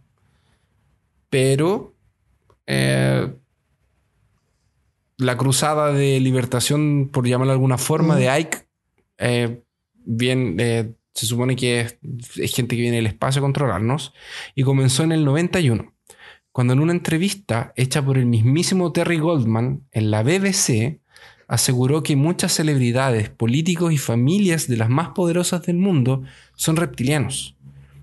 Pero eh, la cruzada de libertación, por llamarlo de alguna forma, de Ike, eh, bien, eh, se supone que es, es gente que viene del espacio a controlarnos, y comenzó en el 91, cuando en una entrevista hecha por el mismísimo Terry Goldman en la BBC, aseguró que muchas celebridades, políticos y familias de las más poderosas del mundo son reptilianos.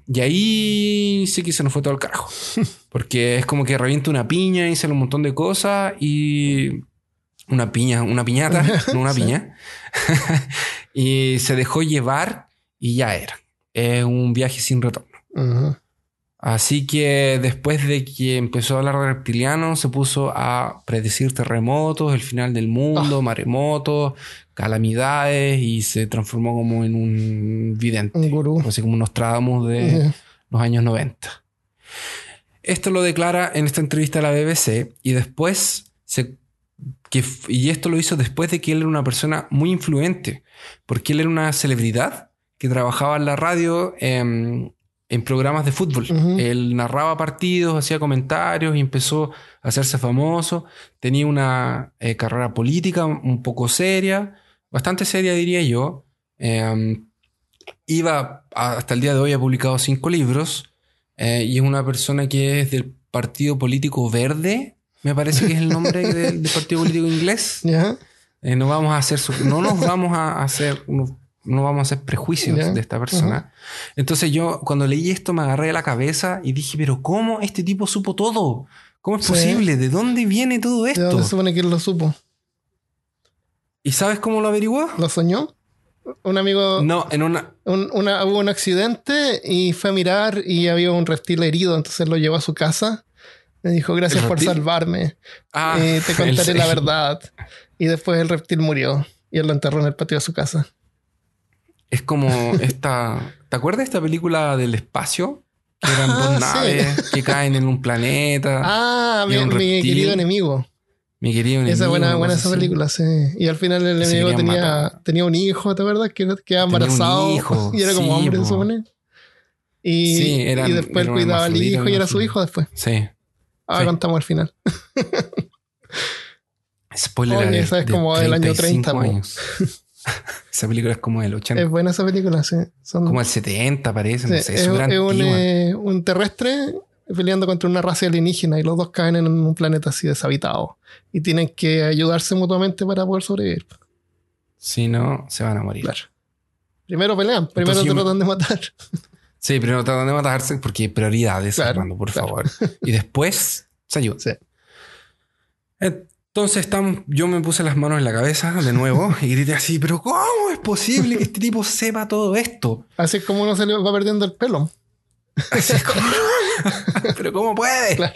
Y ahí sí que se nos fue todo el carajo. Porque es como que revienta una piña y sale un montón de cosas y una piña, una piñata, no una piña. y se dejó llevar y ya era. Es un viaje sin retorno. Ujú. Así que después de que empezó a hablar de reptilianos, se puso a predecir terremotos, el final del mundo, Ah. maremotos, calamidades y se transformó como en un vidente. Un gurú. Así como nos trábamos de Ya. los años 90. Esto lo declara en esta entrevista a la BBC y después se, que, y esto lo hizo después de que él era una persona muy influente, porque él era una celebridad que trabajaba en la radio em, en programas de fútbol. Él narraba partidos, hacía comentarios y empezó a hacerse famoso. Tenía una eh, carrera política un poco seria, bastante seria diría yo. Em, iba a- hasta el día de hoy ha publicado cinco libros eh, y es una persona que es del Partido Político Verde. Me parece que es el nombre del, del Partido Político Inglés. Ya. Eh, no vamos a hacer no nos vamos a hacer no, no vamos a hacer prejuicios de esta persona. Entonces yo cuando leí esto me agarré de la cabeza y dije, pero ¿cómo este tipo supo todo? ¿Cómo es Sí. posible? ¿De dónde viene todo ¿De esto? dónde se supone que él lo supo? ¿Y sabes cómo lo averiguó? ¿Lo soñó? Un amigo, No, en una... un- una, hubo un accidente y fue a mirar y había un reptil herido, entonces lo llevó a su casa. Me dijo, gracias ¿El por salvarme. Ah, Eh, te el- contaré la verdad. Y después el reptil murió y él lo enterró en el patio de su casa. Es como esta... ¿Te acuerdas de esta película del espacio? Que eran Ah, dos sí. naves que caen en un planeta. Ah, y mi, querido enemigo. Mi querido enemigo. esa buena, buena esa película, sí. Y al final el enemigo tenía, matar. tenía un hijo, ¿te acuerdas? Que era- quedaba Tenía un embarazado hijo, y era como sí, hombre, se po. supone. Y, Sí, eran- y después eran cuidaba al hijo y era su hijo después. Sí. Ahora contamos al final. Spoiler Oye, esa es de como del año 35 30, po. años. esa película es como del 80. Es buena esa película, sí. Son, como el 70 parece, no sé, es, es es un, eh, un terrestre peleando contra una raza alienígena y los dos caen en un planeta así deshabitado. Y tienen que ayudarse mutuamente para poder sobrevivir. Si no, se van a morir. Claro. Primero pelean, primero Entonces yo me- tratan de matar. Sí, primero tratan de matarse porque hay prioridades, Claro, Armando, por claro. favor. Y después se ayudan. Sí. Entonces estamos, yo me puse las manos en la cabeza de nuevo y grité así, pero ¿cómo es posible que este tipo sepa todo esto? Así es como uno se le va perdiendo el pelo. Así es como- pero ¿cómo puede? Claro.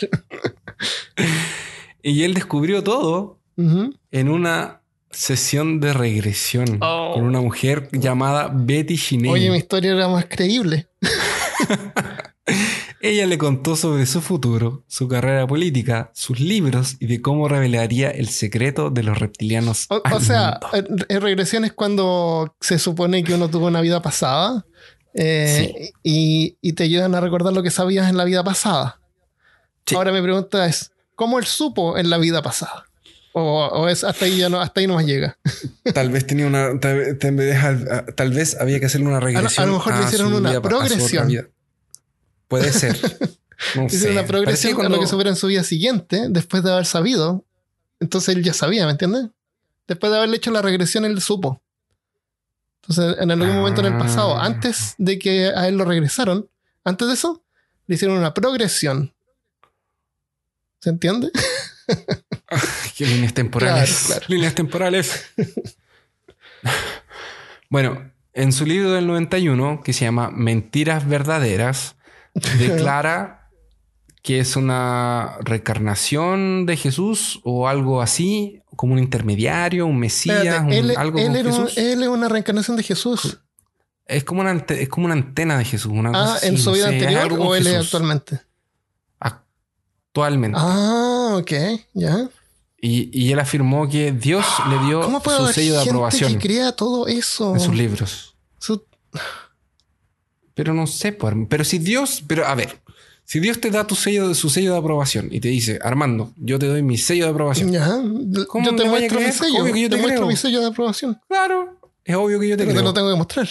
Y él descubrió todo en una sesión de regresión Oh. con una mujer llamada Betty Shinei. Oye, mi historia era más creíble. Ella le contó sobre su futuro, su carrera política, sus libros y de cómo revelaría el secreto de los reptilianos. O, sea, en, regresión es cuando se supone que uno tuvo una vida pasada eh, y, y te ayudan a recordar lo que sabías en la vida pasada. Sí. Ahora mi pregunta es, ¿cómo él supo en la vida pasada? O, o es hasta ahí ya no, hasta ahí no más llega. Tal vez tenía una. Tal, tal vez, tal vez había que hacerle una regresión. a lo mejor le hicieron una vida- progresión. Puede ser. No sé. una progresión a lo que supiera en su vida siguiente, después de haber sabido. Entonces él ya sabía, ¿me entiendes? Después de haberle hecho la regresión, él supo. Entonces, en algún momento en el pasado, Ah. antes de que a él lo regresaron, antes de eso, le hicieron una progresión. ¿Se entiende? ¿Qué líneas temporales? Claro, claro. Líneas temporales. bueno, en su libro del 91, que se llama Mentiras Verdaderas, declara que es una reencarnación de Jesús o algo así, como un intermediario, un mesías, Espérate, un- él, algo él era Jesús. él es una reencarnación de Jesús. Es como una, ante- es como una antena de Jesús. Una Ah, así, en su no vida sé, anterior o él es actualmente. Actualmente. Ah, ok, ya. Y, y él afirmó que Dios le dio ¿Cómo puede su haber sello de gente aprobación que crea todo eso? en sus libros. Su- Pero no sé, pues, pero si Dios, pero a ver, si Dios te da tu sello, su sello de aprobación y te dice, Armando, yo te doy mi sello de aprobación. Ya, ¿Cómo yo te muestro mi sello. Obvio que yo te te muestro mi sello de aprobación. Claro, es obvio que yo te Pero te creo. lo tengo que mostrar.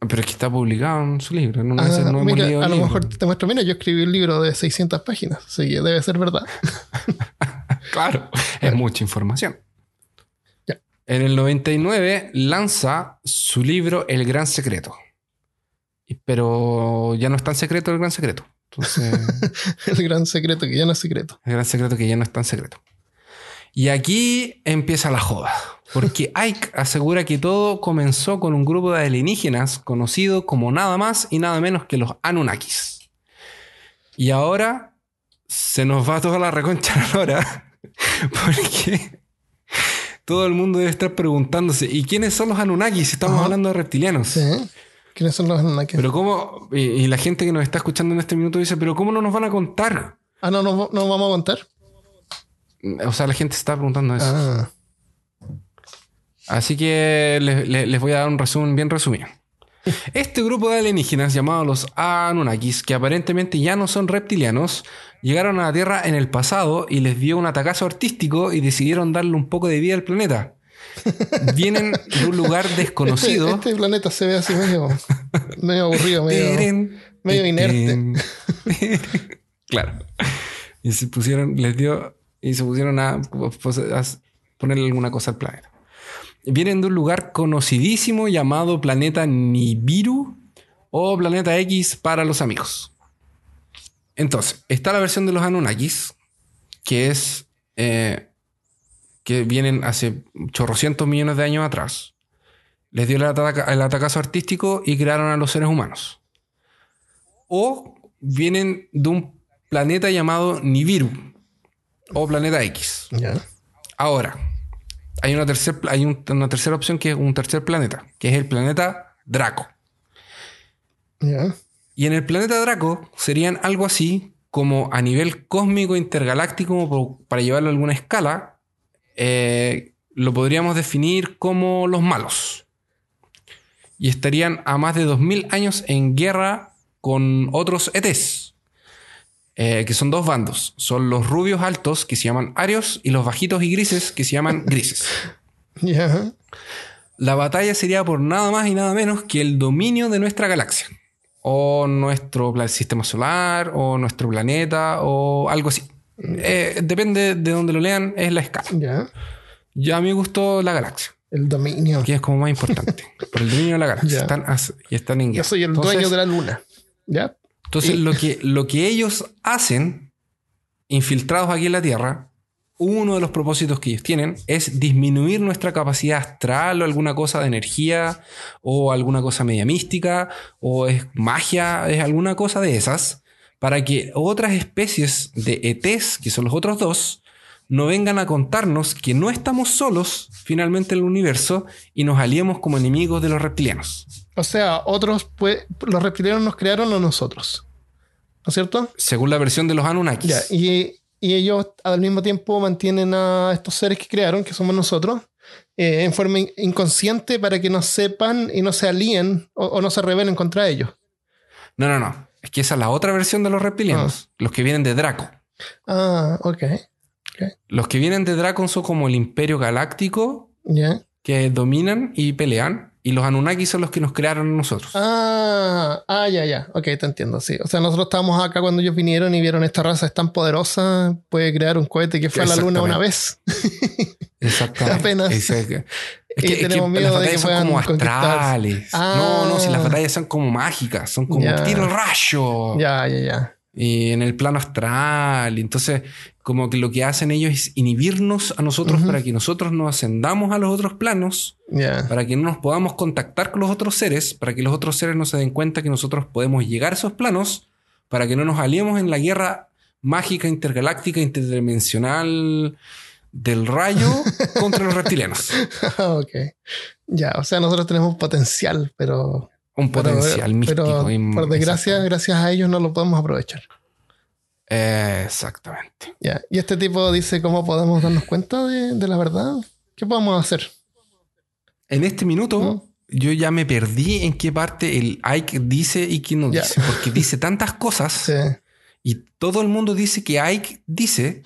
Pero es que está publicado en su libro. No, Ah, no mira, a lo libro. mejor te muestro, mira, yo escribí un libro de 600 páginas, así que debe ser verdad. Claro, es mucha información. Ya. En el 99 lanza su libro El Gran Secreto. Pero ya no es tan secreto el Gran Secreto. Entonces, El gran secreto que ya no es secreto. el Gran Secreto que ya no es tan secreto. Y aquí empieza la joda. Porque Ike asegura que todo comenzó con un grupo de alienígenas conocido como nada más y nada menos que los Anunnakis. Y ahora se nos va toda la reconcha la hora. Porque todo el mundo debe estar preguntándose: ¿y quiénes son los Anunnakis? Estamos Ajá. hablando de reptilianos. ¿Sí? ¿Quiénes son los Anunnaki? Pero cómo, y, y la gente que nos está escuchando en este minuto dice, pero ¿cómo no nos van a contar? Ah, no, no, no vamos a contar. O sea, la gente se está preguntando eso. Ah, Así que les voy a dar un resumen bien resumido. Este grupo de alienígenas llamados los Anunnakis, que aparentemente ya no son reptilianos, llegaron a la Tierra en el pasado y les dio un atacazo artístico y decidieron darle un poco de vida al planeta. Vienen de un lugar este, desconocido. este planeta se ve así medio, medio aburrido, medio. Teren. claro. Y se pusieron, les dio, y se pusieron a, pues, a ponerle alguna cosa al planeta. Vienen de un lugar conocidísimo llamado planeta Nibiru o planeta X para los amigos. Entonces, está la versión de los Anunnakis, que es eh, que vienen hace chorrocientos millones de años atrás. Les dio el, ataca- el atacazo artístico y crearon a los seres humanos. O vienen de un planeta llamado Nibiru o planeta X. Ahora, hay una, tercer, hay un- una tercera opción que es un tercer planeta, que es el planeta Draco. Y en el planeta Draco serían algo así como a nivel cósmico intergaláctico, para llevarlo a alguna escala, eh, lo podríamos definir como los malos. y estarían a más de 2000 años en guerra con otros ETs. eh, que son dos bandos. Son los rubios altos, que se llaman arios, y los bajitos y grises, que se llaman grises. La batalla sería por nada más y nada menos que el dominio de nuestra galaxia. O nuestro sistema solar, o nuestro planeta, o algo así. Eh, depende de donde lo lean, es la escala. Ya. Ya a mí me gustó la galaxia, El dominio. que es como más importante. por el dominio de la galaxia. Están as- y están en Yo guerra. soy el Entonces- dueño de la luna. Ya. Entonces, Y- lo, que, lo que ellos hacen, infiltrados aquí en la Tierra, uno de los propósitos que ellos tienen es disminuir nuestra capacidad astral o alguna cosa de energía o alguna cosa media mística o es magia, es alguna cosa de esas, para que otras especies de ETs, que son los otros dos, no vengan a contarnos que no estamos solos finalmente en el universo y nos aliemos como enemigos de los reptilianos. O sea, otros, pues, los reptilianos nos crearon a nosotros. ¿No es cierto? Según la versión de los Anunnakis. Ya. Y, y ellos al mismo tiempo mantienen a estos seres que crearon, que somos nosotros, eh, en forma in- inconsciente para que no sepan y no se alíen o, o no se rebelen contra ellos. No, no, no. Es que esa es la otra versión de los reptilianos. Los que vienen de Draco. Ah, ok. Los que vienen de Draco son como el imperio galáctico que dominan y pelean. Y los Anunnaki son los que nos crearon nosotros. Ah, ah, ya, ya. Ok, te entiendo, sí. O sea, nosotros estábamos acá cuando ellos vinieron y vieron esta raza es tan poderosa, puede crear un cohete que fue a la luna una vez. Exactamente. apenas. Es, es que, es que- las de que batallas son como astrales. Ah. No, no, si las batallas son como mágicas. Son como Ya. tiro rayo. Ya, ya, ya. y en el plano astral. Entonces, como que lo que hacen ellos es inhibirnos a nosotros para que nosotros no ascendamos a los otros planos, para que no nos podamos contactar con los otros seres, para que los otros seres no se den cuenta que nosotros podemos llegar a esos planos, para que no nos aliemos en la guerra mágica, intergaláctica, interdimensional del rayo contra los reptilianos. ok. Ya, o sea, nosotros tenemos potencial, pero. Un pero- potencial místico. Pero, y- por desgracia, gracias a ellos no lo podemos aprovechar. Exactamente. Ya. Y este tipo dice cómo podemos darnos cuenta de, de la verdad. ¿Qué podemos hacer? En este minuto, ¿No? yo ya me perdí en qué parte el Ike dice y quién no Ya. dice, porque dice tantas cosas Sí. y todo el mundo dice que Ike dice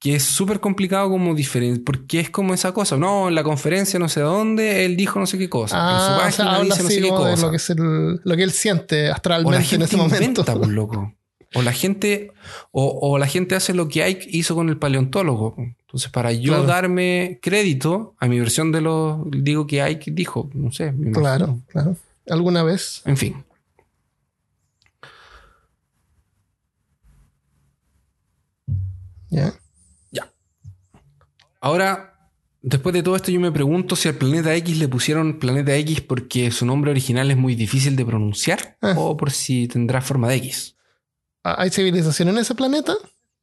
que es súper complicado como diferente, porque es como esa cosa. No, en la conferencia no sé dónde, él dijo no sé qué cosa. en su Ah, o página sea, habla dice no sé qué cosa. lo que, es el- lo que él siente O la astralmente en ese momento. inventa, pues, loco. O la gente, o, o la gente hace lo que Ike hizo con el paleontólogo. Entonces, para yo Claro. darme crédito a mi versión de lo, digo que Ike dijo, no sé. Claro, claro. ¿Alguna vez? En fin. Ya. Ahora, después de todo esto, yo me pregunto si al planeta X le pusieron planeta X porque su nombre original es muy difícil de pronunciar Ah. o por si tendrá forma de X. Ah, ¿Hay civilización en ese planeta?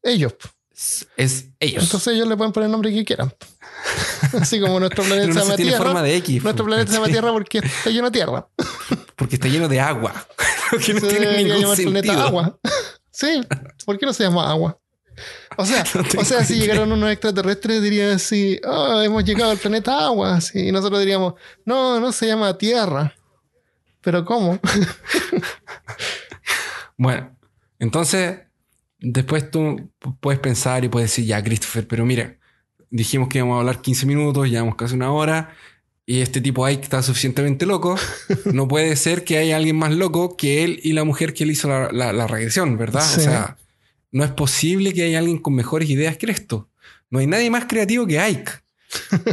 Ellos. Es, es ellos. Entonces ellos le pueden poner el nombre que quieran. Así como nuestro planeta no se llama tiene Tierra. forma de X. Nuestro pues, planeta se llama. Tierra porque está lleno de tierra. Porque está lleno de agua. Que no Se tiene ningún sentido. planeta agua. Sí, ¿por qué no se llama agua? O sea, No o sea, si llegaron unos extraterrestres dirían así, "Ah, hemos llegado al planeta agua, así, y nosotros diríamos, no, no se llama Tierra. Pero ¿cómo? Bueno, entonces, después tú puedes pensar y puedes decir, ya, Christopher, pero mira, dijimos que íbamos a hablar 15 minutos, llevamos casi una hora, y este tipo ahí que está suficientemente loco. No puede ser que haya alguien más loco que él y la mujer que él hizo la, la- la regresión, ¿verdad? Sí. O sea, no es posible que haya alguien con mejores ideas que esto. No hay nadie más creativo que Ike.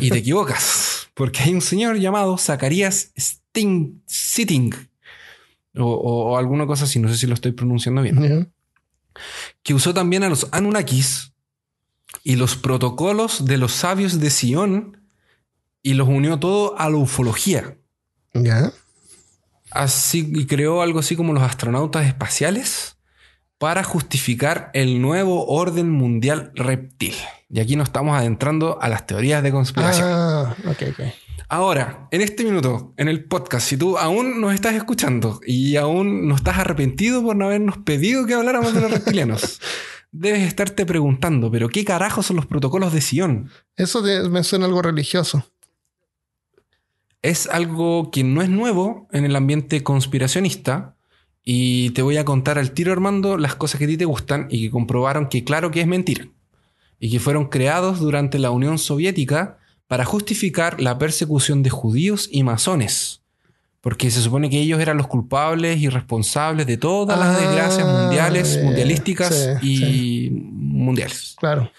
Y te equivocas, porque hay un señor llamado Zacarías Sting, Sitting, o, o- o alguna cosa así, no sé si lo estoy pronunciando bien que usó también a los Anunnakis y los protocolos de los sabios de Sion y los unió todo a la ufología. Ya. Así, y creó algo así como los astronautas espaciales para justificar el nuevo orden mundial reptil. Y aquí nos estamos adentrando a las teorías de conspiración. Ah, ok, ok. Ahora, en este minuto, en el podcast, si tú aún nos estás escuchando y aún no estás arrepentido por no habernos pedido que habláramos de los reptilianos, debes estarte preguntando, ¿pero qué carajo son los protocolos de Sion? Eso te- me suena algo religioso. es algo que no es nuevo en el ambiente conspiracionista. Y te voy a contar al tiro, Armando, las cosas que a ti te gustan y que comprobaron que claro que es mentira. Y que fueron creados durante la Unión Soviética para justificar la persecución de judíos y masones. Porque se supone que ellos eran los culpables y responsables de todas las Ah, desgracias mundiales, mundialísticas Sí, y mundiales. Claro.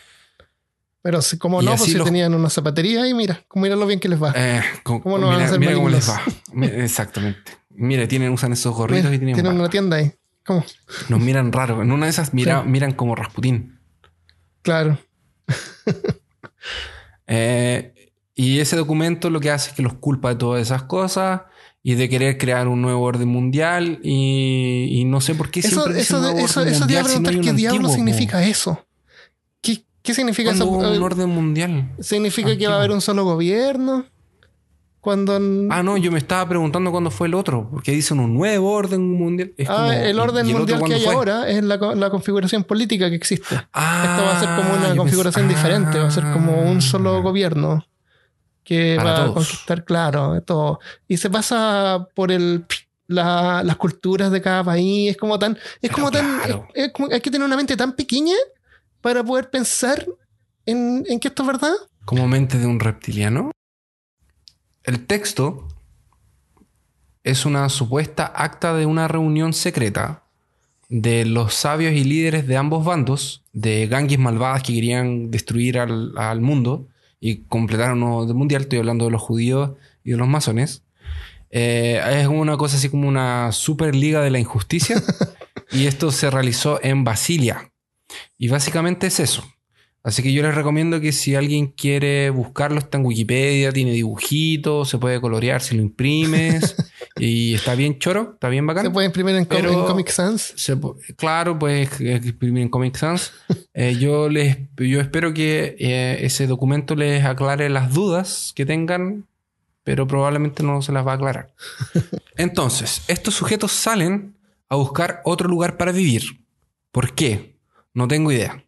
Pero si- como no, pues si los- tenían una zapatería y mira, mira lo bien que les va. Eh, con- ¿Cómo no van a ser mira cómo les va. Exactamente. Mira, tienen, usan esos gorritos Mira, y tienen, tienen una tienda ahí. ¿Cómo? Nos miran raro. En una de esas mira, Sí. miran como Rasputín. Claro. Eh, y ese documento lo que hace es que los culpa de todas esas cosas y de querer crear un nuevo orden mundial. Y, y no sé por qué Eso, siempre eso, eso, orden eso te iba a mundial si no preguntar hay qué diablo significa eso. ¿Qué, qué significa ¿Cuándo eso? un orden mundial? ¿Significa que va a haber un solo gobierno? Cuando. Ah, no, yo me estaba preguntando cuándo fue el otro, porque dicen un nuevo orden mundial. Es Ah, como, el orden ¿y otro mundial que hay fue? ahora es la, co- la configuración política que existe. Ah, Esto va a ser como una yo configuración pensé- diferente, va a ser como un solo Ah. gobierno que va a conquistar, claro, todo. Y se pasa por el la- las culturas de cada país, es como tan, es Pero como tan, claro. es- es como- hay que tener una mente tan pequeña para poder pensar en, en que esto es verdad. Como mente de un reptiliano. El texto es una supuesta acta de una reunión secreta de los sabios y líderes de ambos bandos, de gangues malvadas que querían destruir al, al mundo y completar un nuevo orden mundial. Estoy hablando de los judíos y de los masones. Eh, es una cosa así como una superliga de la injusticia. y esto se realizó en Basilia. Y básicamente es eso. Así que yo les recomiendo que si alguien quiere buscarlo, está en Wikipedia, tiene dibujitos, se puede colorear si lo imprimes. y está bien choro, está bien bacán. Se puede imprimir en, com- en Comic Sans. Se claro, eh, imprimir en Comic Sans. Eh, yo les yo espero que eh, ese documento les aclare las dudas que tengan, pero probablemente no se las va a aclarar. Entonces, estos sujetos salen a buscar otro lugar para vivir. ¿Por qué? No tengo idea.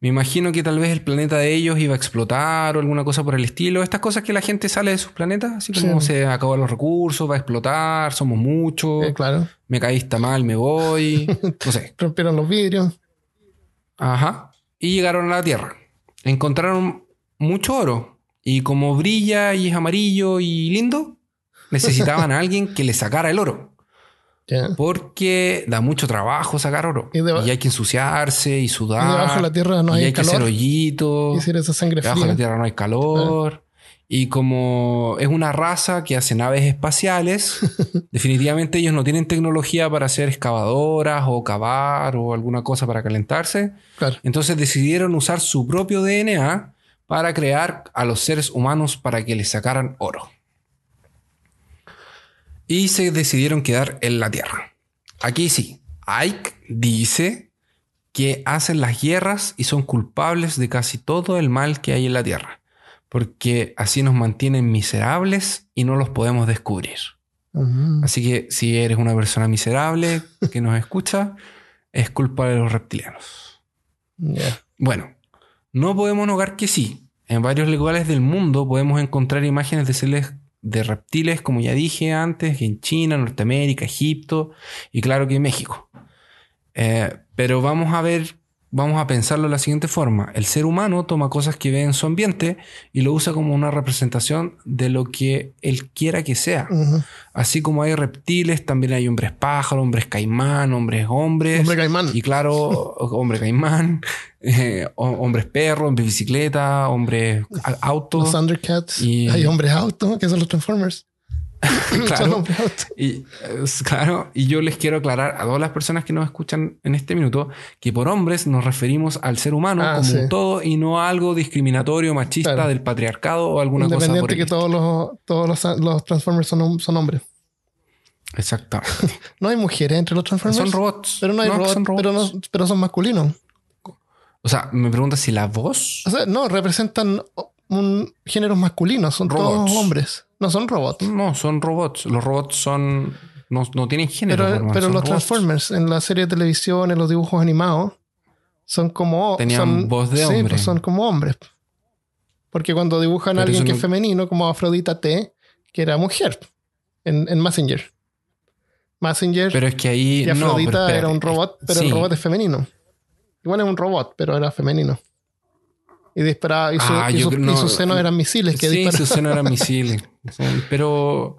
Me imagino que tal vez el planeta de ellos iba a explotar o alguna cosa por el estilo. Estas cosas que la gente sale de sus planetas, así como Sí. se acaban los recursos, va a explotar, somos muchos Eh, claro. me caíste mal, me voy. No sé. Rompieron los vidrios. Ajá. Y llegaron a la Tierra. Encontraron mucho oro. Y como brilla y es amarillo y lindo, necesitaban a alguien que le sacara el oro. Porque da mucho trabajo sacar oro. Y hay que ensuciarse y sudar. Y debajo de la tierra no y hay hay que hacer calor. hoyitos. Hiciera esa sangre Debajo de la. Tierra no hay calor. Y como es una raza que hace naves espaciales, definitivamente ellos no tienen tecnología para hacer excavadoras o cavar o alguna cosa para calentarse. Claro. Entonces decidieron usar su propio DNA para crear a los seres humanos para que les sacaran oro. Y se decidieron quedar en la Tierra. Aquí sí, Ike dice que hacen las guerras y son culpables de casi todo el mal que hay en la Tierra. Porque así nos mantienen miserables y no los podemos descubrir. Así que si eres una persona miserable que nos escucha, es culpa de los reptilianos. Bueno, no podemos negar que sí. En varios lugares del mundo podemos encontrar imágenes de seres de reptiles, como ya dije antes, en China, Norteamérica, Egipto y claro que en México. Eh, pero vamos a ver, vamos a pensarlo de la siguiente forma. El ser humano toma cosas que ve en su ambiente y lo usa como una representación de lo que él quiera que sea. Así como hay reptiles, también hay hombres pájaro, hombres caimán, hombres hombres. Hombre caimán. Y claro, hombre caimán, eh, ho- hombres perro, hombres bicicleta, hombres a- auto. Los Thundercats. Y- Hay hombres auto, que son los Transformers. Claro. Y, eh, claro, y yo les quiero aclarar a todas las personas que nos escuchan en este minuto que por hombres nos referimos al ser humano Ah, como sí. un todo y no a algo discriminatorio, machista Claro. del patriarcado o alguna cosa Independiente que todos los, todos los, los Transformers son, son hombres. Exactamente. No hay mujeres entre los Transformers. Son robots. Pero no hay robots, son robots. pero, no, pero son masculinos. O sea, me pregunta si la voz O sea, no, representan un géneros masculinos. Son Robots. todos hombres. No son robots. No, son robots. Los robots son. No, no tienen género. Pero, hermano, pero los robots. Transformers en la serie de televisión, en los dibujos animados, son como. Tenían son- voz de sí, hombre. pues son como hombres. Porque cuando dibujan a alguien que no- es femenino, como Afrodita T, que era mujer en, en Messenger. Messenger Pero es que ahí. y no, pero Afrodita espérate. era un robot, pero el robot es femenino. Igual es un robot, pero era femenino. Y disparaba, y, su- Ah, y yo sus- creo- y no, sus senos eran misiles que sí, sus senos eran misiles. Pero,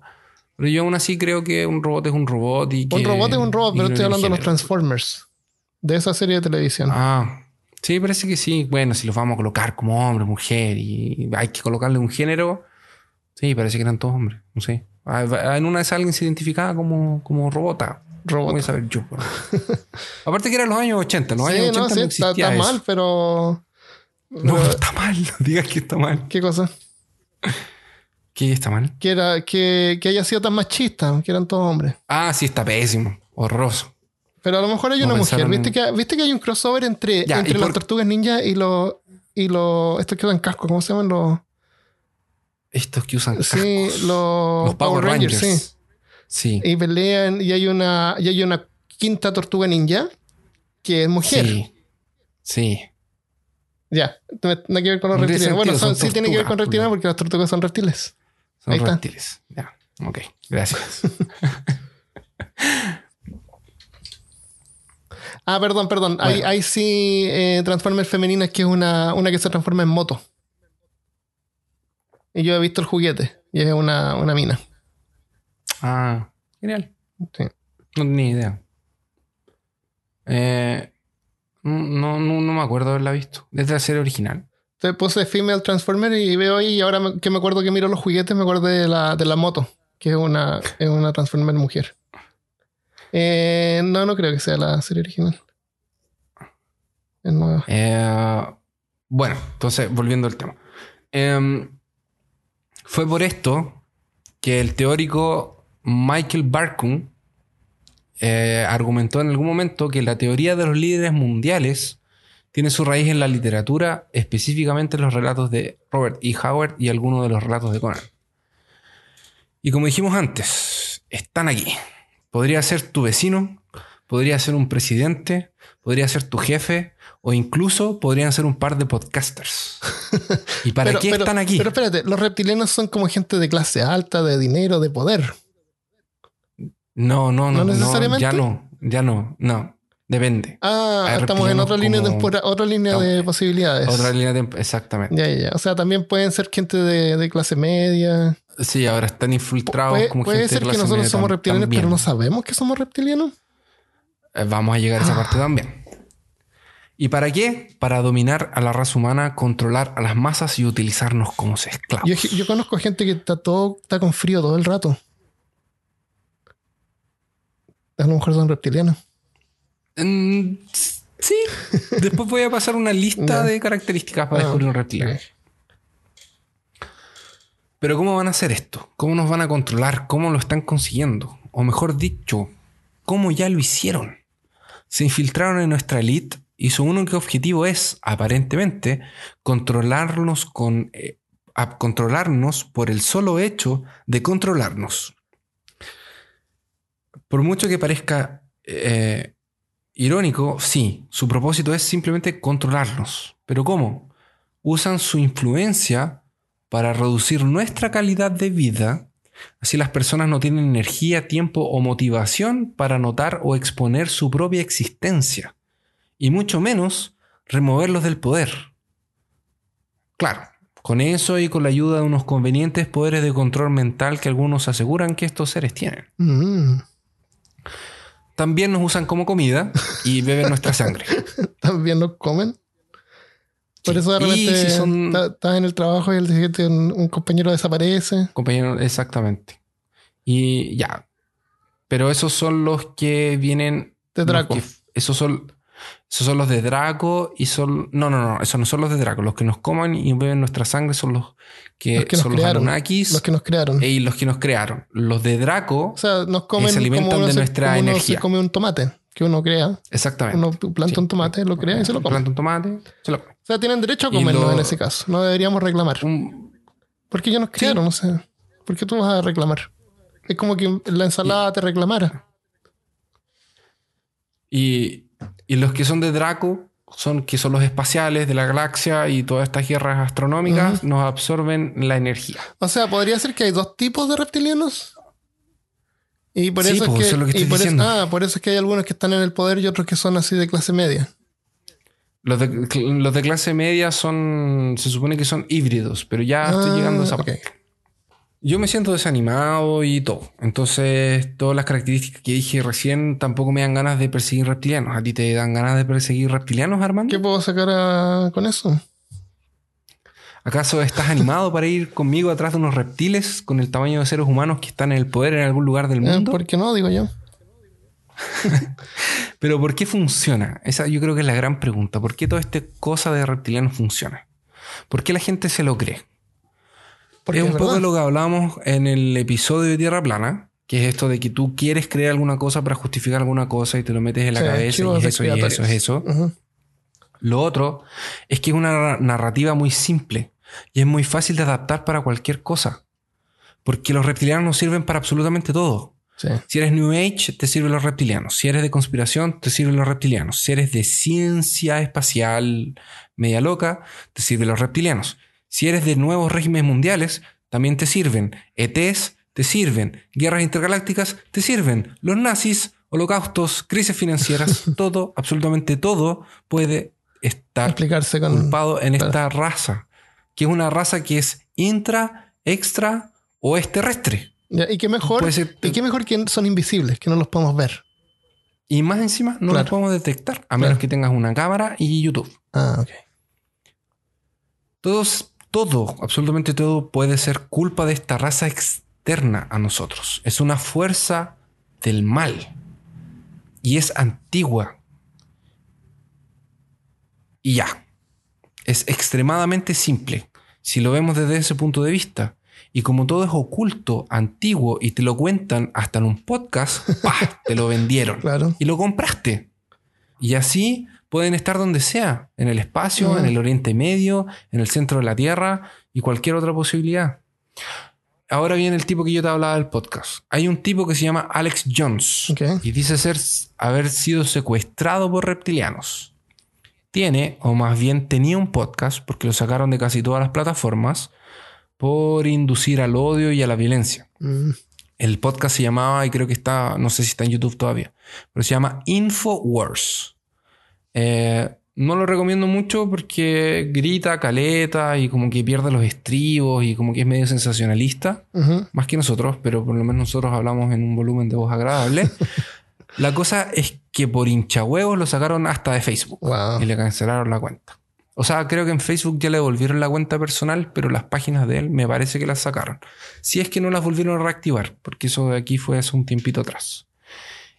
pero yo aún así creo que un robot es un robot. Y que, Un robot es un robot, pero no estoy hablando de los. Transformers. De esa serie de televisión. Ah, sí, parece que sí. Bueno, si los vamos a colocar como hombre, mujer y hay que colocarle un género. Sí, parece que eran todos hombres. No sé. Ah, En una esas alguien se identificaba como, como robota. Robot. Voy a saber yo. Aparte que eran los años 80. Los sí, años 80 no, no, sí, está, existía está eso. mal, pero. No, está mal. No digas que está mal. ¿Qué cosa? ¿Qué está mal? Que, era, que, que haya sido tan machista, que eran todos hombres. Ah, sí, está pésimo. Horroroso. Pero a lo mejor hay No una mujer. ¿Viste en- que, ¿Viste que hay un crossover entre, Ya, entre ¿y las tortugas ninja y los. Y los. Estos que usan casco, ¿cómo se llaman? Los. Estos que usan Sí, cascos. los, los Power, Rangers. sí. Sí. Y pelean y hay una. Y hay una quinta tortuga ninja que es mujer. Sí. Sí. Ya, no no tiene que ver con los reptilianos. Bueno, sentido, son- son sí tiene que ver con reptilianos porque las tortugas son reptiles. Son Ahí está. reptiles. Ya. Ok. Gracias. Ah, perdón, perdón. Hay, Bueno. hay sí eh, Transformers femeninas que es una, una que se transforma en moto. Y yo he visto el juguete y es una, una mina. ah, genial. Sí. No tenía idea. Eh, no, no, no me acuerdo haberla visto. Desde la serie original. Entonces puse Female Transformer y veo ahí y ahora que me acuerdo que miro los juguetes me acuerdo de la, de la moto, que es una, es una Transformer mujer. Eh, no, no creo que sea la serie original. Es nueva. Eh, bueno, entonces, volviendo al tema. Em, fue por esto que el teórico Michael Barkun eh, argumentó en algún momento que la teoría de los líderes mundiales tiene su raíz en la literatura, específicamente en los relatos de Robert E. Howard y algunos de los relatos de Conan. Y como dijimos antes, están aquí. Podría ser tu vecino, podría ser un presidente, podría ser tu jefe o incluso podrían ser un par de podcasters. ¿Y para Pero- qué pero- están aquí? Pero espérate, los reptilianos son como gente de clase alta, de dinero, de poder. No, no, no, ¿No necesariamente? ya no, ya no, no, depende. Ah, Hay estamos en otra línea, como- tempora- otra línea de posibilidades. Otra línea de exactamente. Ya, ya, ya. O sea, también pueden ser gente de, de clase media. Sí, ahora están infiltrados Puede, como puede gente de ser que clase nosotros media somos reptilianos, también. pero no sabemos que somos reptilianos. Eh, Vamos a llegar a esa Ah. parte también. ¿Y para qué? Para dominar a la raza humana, controlar a las masas y utilizarnos como esclavos. Yo, yo conozco gente que está todo, está con frío todo el rato. A lo mejor son reptilianos. Mm, sí. Después voy a pasar una lista de características para Ah, descubrir un reptiliano. Pero ¿cómo van a hacer esto? ¿Cómo nos van a controlar? ¿Cómo lo están consiguiendo? O mejor dicho, ¿cómo ya lo hicieron? Se infiltraron en nuestra elite y su único objetivo es, aparentemente, controlarnos con... eh, a controlarnos por el solo hecho de controlarnos. Por mucho que parezca eh, irónico, sí, su propósito es simplemente controlarnos. ¿Pero cómo? Usan su influencia para reducir nuestra calidad de vida, así las personas no tienen energía, tiempo o motivación para notar o exponer su propia existencia, y mucho menos removerlos del poder. Claro, con eso y con la ayuda de unos convenientes poderes de control mental que algunos aseguran que estos seres tienen. Mm. También nos usan como comida y beben nuestra sangre. También nos comen. Por Sí. eso de repente si son- está- estás en el trabajo y el siguiente un, compañero desaparece. Compañero, exactamente. Y ya. Pero esos son los que vienen. De Draco. que- esos son. Esos son los de Draco y son. No, no, no. Esos no son los de Draco. Los que nos coman y beben nuestra sangre son los que, Los que nos son los crearon. Anunnakis Los que nos crearon. y los que nos crearon. Los de Draco. O sea, nos comen se alimentan como uno de se- nuestra como uno energía. se come un tomate que uno crea. exactamente. Uno planta Sí. un tomate, lo crea y se lo come. Planta un tomate, se lo come. O sea, tienen derecho a comerlo lo- en ese caso. No deberíamos reclamar. Un- Porque ellos nos crearon, no sé. ¿Por qué tú vas a reclamar? Es como que la ensalada te reclamara. y, y los que son de Draco son, que son los espaciales de la galaxia y todas estas guerras astronómicas, nos absorben la energía. O sea, podría ser que hay dos tipos de reptilianos. Y por Sí, eso pues, es que, eso es lo que y eso- ah, por eso es que hay algunos que están en el poder y otros que son así de clase media. Los de, los de clase media son, se supone que son híbridos, pero ya estoy Ah, llegando a esa ok. parte. Yo me siento desanimado y todo. Entonces, todas las características que dije recién tampoco me dan ganas de perseguir reptilianos. ¿A ti te dan ganas de perseguir reptilianos, Armando? ¿Qué puedo sacar a- con eso? ¿Acaso estás animado para ir conmigo atrás de unos reptiles con el tamaño de seres humanos que están en el poder en algún lugar del Eh, mundo? ¿Por qué no? Digo yo. Pero ¿por qué funciona? Esa yo creo que es la gran pregunta. ¿Por qué toda esta cosa de reptilianos funciona? ¿Por qué la gente se lo cree? Porque es un es poco lo que hablábamos en el episodio de Tierra Plana, que es esto de que tú quieres creer alguna cosa para justificar alguna cosa y te lo metes en la Sí, cabeza y es eso, y eso, es eso. Lo otro es que es una narra- narrativa muy simple y es muy fácil de adaptar para cualquier cosa. Porque los reptilianos nos sirven para absolutamente todo. Sí. Si eres New Age, te sirven los reptilianos. Si eres de conspiración, te sirven los reptilianos. Si eres de ciencia espacial media loca, te sirven los reptilianos. Si eres de nuevos regímenes mundiales, también te sirven. ETs, te sirven. Guerras intergalácticas, te sirven. Los nazis, holocaustos, crisis financieras, todo, absolutamente todo puede estar Explicarse con. culpado en claro. esta raza. Que es una raza que es intra, extra o es terrestre. Ya, y qué mejor, ser- y qué mejor que son invisibles, que no los podemos ver. Y más encima no Claro. lo podemos detectar, a Claro. menos que tengas una cámara y YouTube. Ah, ok. Todos, todo, absolutamente todo puede ser culpa de esta raza externa a nosotros. Es una fuerza del mal. Y es antigua. Y ya. Es extremadamente simple. Si lo vemos desde ese punto de vista. Y como todo es oculto, antiguo y te lo cuentan hasta en un podcast, ¡pah! te lo vendieron. Claro. y lo compraste. Y así pueden estar donde sea, en el espacio, en el Oriente Medio, en el centro de la Tierra y cualquier otra posibilidad. Ahora viene el tipo que yo te hablaba del podcast. Hay un tipo que se llama Alex Jones y dice ser, haber sido secuestrado por reptilianos. Tiene, o más bien tenía un podcast, porque lo sacaron de casi todas las plataformas, por inducir al odio y a la violencia. Mm, El podcast se llamaba, y creo que está, no sé si está en YouTube todavía, pero se llama Infowars. Eh, no lo recomiendo mucho porque grita, caleta y como que pierde los estribos y como que es medio sensacionalista, más que nosotros, pero por lo menos nosotros hablamos en un volumen de voz agradable. La cosa es que por hinchahuevos lo sacaron hasta de Facebook Wow. y le cancelaron la cuenta. O sea, creo que en Facebook ya le devolvieron la cuenta personal, pero las páginas de él me parece que las sacaron. Si es que no las volvieron a reactivar, porque eso de aquí fue hace un tiempito atrás.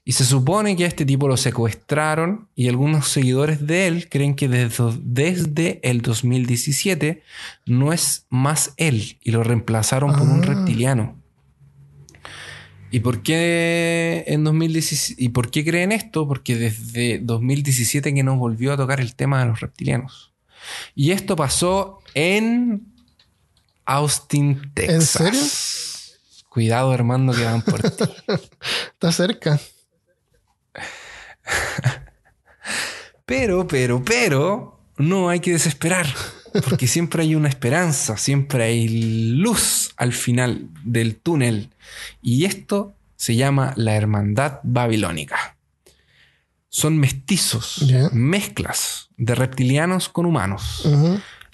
Y se supone que a este tipo lo secuestraron y algunos seguidores de él creen que desde, desde el 2017 no es más él y lo reemplazaron por un Ah. reptiliano. ¿Y por qué en 2017? ¿Y por qué creen esto? Porque desde 2017 que nos volvió a tocar el tema de los reptilianos. Y esto pasó en Austin, Texas. serio? Cuidado, Armando, que van por ti. Está cerca. Pero, pero, pero, no hay que desesperar. Porque siempre hay una esperanza, siempre hay luz al final del túnel. Y esto se llama la Hermandad Babilónica. Son mestizos, mezclas de reptilianos con humanos.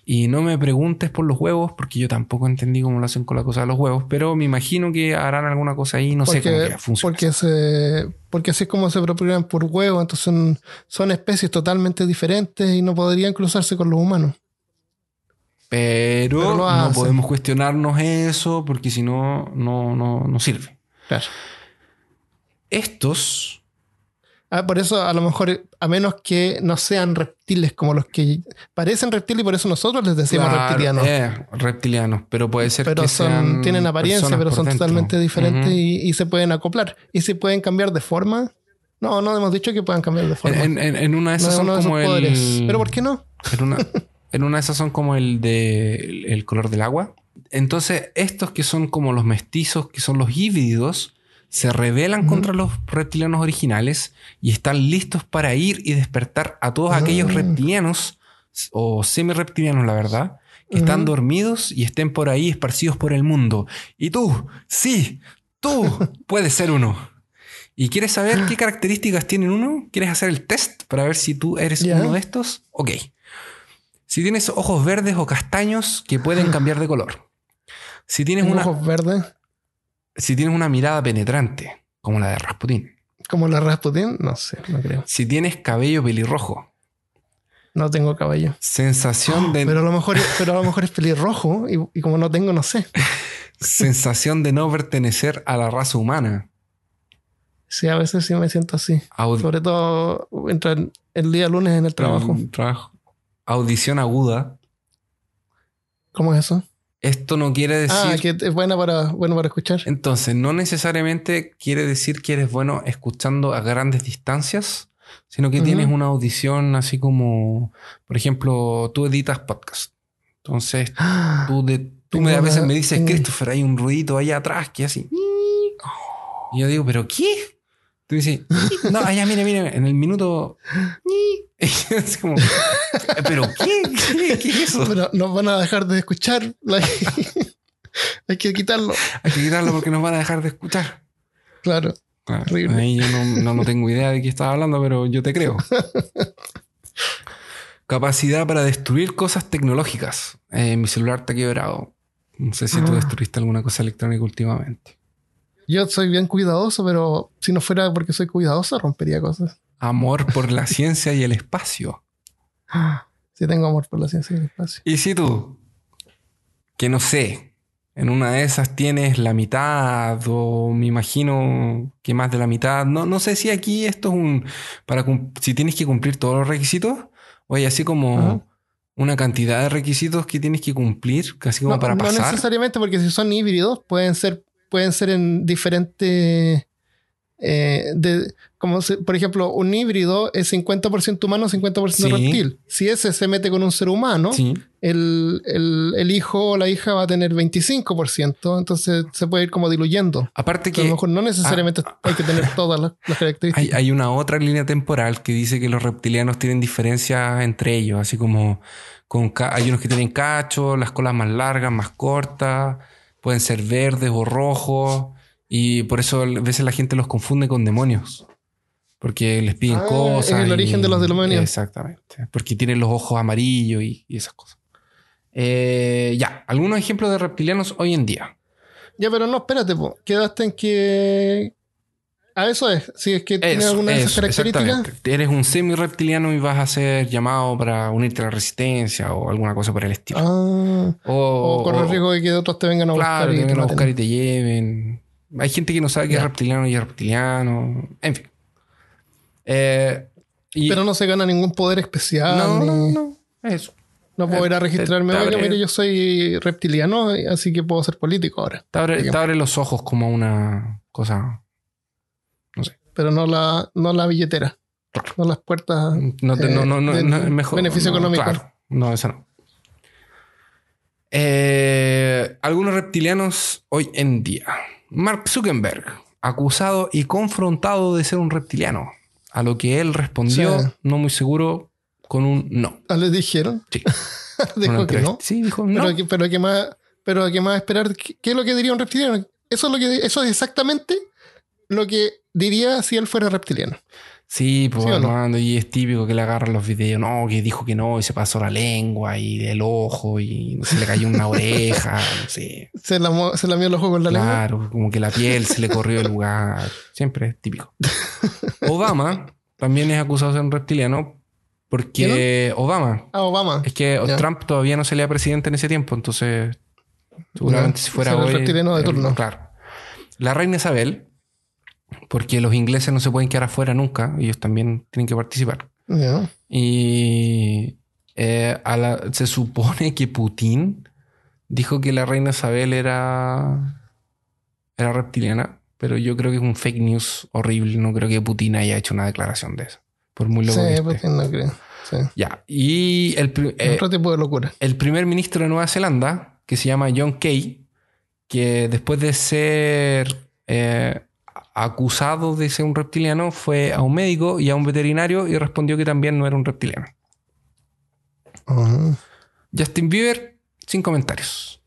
Y no me preguntes por los huevos, porque yo tampoco entendí cómo lo hacen con la cosa de los huevos, pero me imagino que harán alguna cosa ahí, no sé cómo que funciona. porque, se, porque así es como se propagan por huevo, entonces son, son especies totalmente diferentes y no podrían cruzarse con los humanos. Pero, no podemos cuestionarnos eso porque si no, no, no, no sirve. Claro. Estos, Ah, por eso, a lo mejor, a menos que no sean reptiles como los que parecen reptiles y por eso nosotros les decimos claro, reptilianos. eh, reptilianos, pero puede ser pero que son, sean tienen apariencia, pero son dentro. totalmente diferentes y, y se pueden acoplar. Y si pueden cambiar de forma. No, no hemos dicho que puedan cambiar de forma. En, en- en una de esas es son de como poderes. el. Pero ¿por qué no? En una, en una de esas son como el de el, el color del agua. Entonces, estos que son como los mestizos, que son los híbridos, se rebelan contra los reptilianos originales y están listos para ir y despertar a todos aquellos Ah. reptilianos o semi-reptilianos, la verdad, que están dormidos y estén por ahí esparcidos por el mundo. Y tú, sí, tú puedes ser uno. ¿Y quieres saber qué características tienen uno? ¿Quieres hacer el test para ver si tú eres uno de estos? Ok. Si tienes ojos verdes o castaños que pueden cambiar de color. Si tienes, una, ojos verdes, si tienes una mirada penetrante, como la de Rasputín. como la Rasputin, no sé, no creo. Si tienes cabello pelirrojo. No tengo cabello. Sensación de, Pero a lo mejor, pero a lo mejor es pelirrojo y, y como no tengo, no sé. sensación de no pertenecer a la raza humana. Sí, a veces sí me siento así. Aud- Sobre todo entre el día lunes en el trabajo. Trabajo. Audición aguda. ¿Cómo es eso? Esto no quiere decir. Ah, que es buena para, bueno para escuchar. Entonces, no necesariamente quiere decir que eres bueno escuchando a grandes distancias, sino que tienes una audición así como, por ejemplo, tú editas podcast. Entonces, tú, de, tú me, a veces me dices, tengo- Christopher, hay un ruidito ahí atrás que así. Y yo digo, ¿pero qué? Tú dices, no, allá, mire, mire, en el minuto. Es como, ¿pero qué? ¿Qué, qué es eso? Pero nos van a dejar de escuchar. Hay que quitarlo. Hay que quitarlo porque nos van a dejar de escuchar. Claro. Claro, Horrible. Ahí yo no, no, no tengo idea de qué estás hablando, pero yo te creo. Capacidad para destruir cosas tecnológicas. Eh, mi celular está quebrado. No sé si tú Ah. destruiste alguna cosa electrónica últimamente. Yo soy bien cuidadoso, pero si no fuera porque soy cuidadoso, rompería cosas. Amor por la ciencia y el espacio. Sí tengo amor por la ciencia y el espacio. Y si tú, que no sé, en una de esas tienes la mitad o me imagino que más de la mitad, no, no sé si aquí esto es un, para si tienes que cumplir todos los requisitos o hay así como Ajá. una cantidad de requisitos que tienes que cumplir, casi como No, para no pasar. necesariamente porque si son híbridos pueden ser, pueden ser en diferentes... eh, de, como se- por ejemplo, un híbrido es 50% humano, 50% Sí. reptil. Si ese se mete con un ser humano, Sí. el, el- el hijo o la hija va a tener 25%, entonces se puede ir como diluyendo. Aparte A que lo mejor no necesariamente hay que tener todas las, las características. hay, hay una otra línea temporal que dice que los reptilianos tienen diferencias entre ellos, así como con hay unos que tienen cacho, las colas más largas, más cortas, pueden ser verdes o rojos, y por eso a veces la gente los confunde con demonios. Porque les piden Ah, cosas. es el origen de los demonios. Exactamente. Porque tienen los ojos amarillos y, y esas cosas. Eh, ya, algunos ejemplos de reptilianos hoy en día. Ya, pero no, espérate, po. quedaste en que... A eso es, si es que tiene alguna de esas características. Eres un semi-reptiliano y vas a ser llamado para unirte a la resistencia o alguna cosa por el estilo. Ah, o, o corre el riesgo de que otros te vengan a claro, buscar y te vengan a buscar y te lleven. Hay gente que no sabe que es reptiliano y es reptiliano. En fin. Eh, y- Pero no se gana ningún poder especial. no, ni- no, no. Eso. No puedo Eh, ir a registrarme. te abre- mire, yo soy reptiliano, así que puedo ser político ahora. Te abre, te abre los ojos como una cosa. Pero no la, no la billetera. No las puertas. No, te- no, no, no, Eh, no, mejor. beneficio no, económico. Claro, no, eso no. Eh, algunos reptilianos hoy en día. Mark Zuckerberg, acusado y confrontado de ser un reptiliano. A lo que él respondió, Sí. no muy seguro, con un no. Ah, ¿Les dijeron? Sí. Dijo que no. Sí, dijo no. Pero, que, pero que más, pero que más esperar. ¿Qué, qué es lo que diría un reptiliano? Eso es lo que eso es exactamente lo que diría si él fuera reptiliano. Sí, pues ¿Sí no? Y es típico que le agarran los videos. No, que dijo que no, y se pasó la lengua y el ojo y se le cayó una oreja, no sé. Se, la, se lamió los ojos con la lengua. Claro, como que la piel se le corrió del lugar. Siempre es típico. Obama también es acusado de ser un reptiliano porque Obama. Ah, Obama. Es que. Trump todavía no salía presidente en ese tiempo, entonces seguramente si fuera será el hoy. reptiliano de eh, turno. Claro. La reina Isabel, porque los ingleses no se pueden quedar afuera nunca, ellos también tienen que participar. Y eh, a la- se supone que Putin dijo que la reina Isabel era, era reptiliana, pero yo creo que es un fake news horrible. No creo que Putin haya hecho una declaración de eso. Por muy loco Sí, que esté. porque no creo. Sí. Ya. Y el, eh, Otro tipo de locura. el primer ministro de Nueva Zelanda, que se llama John Key, que después de ser eh, acusado de ser un reptiliano fue a un médico y a un veterinario y respondió que también no era un reptiliano. Justin Bieber, sin comentarios.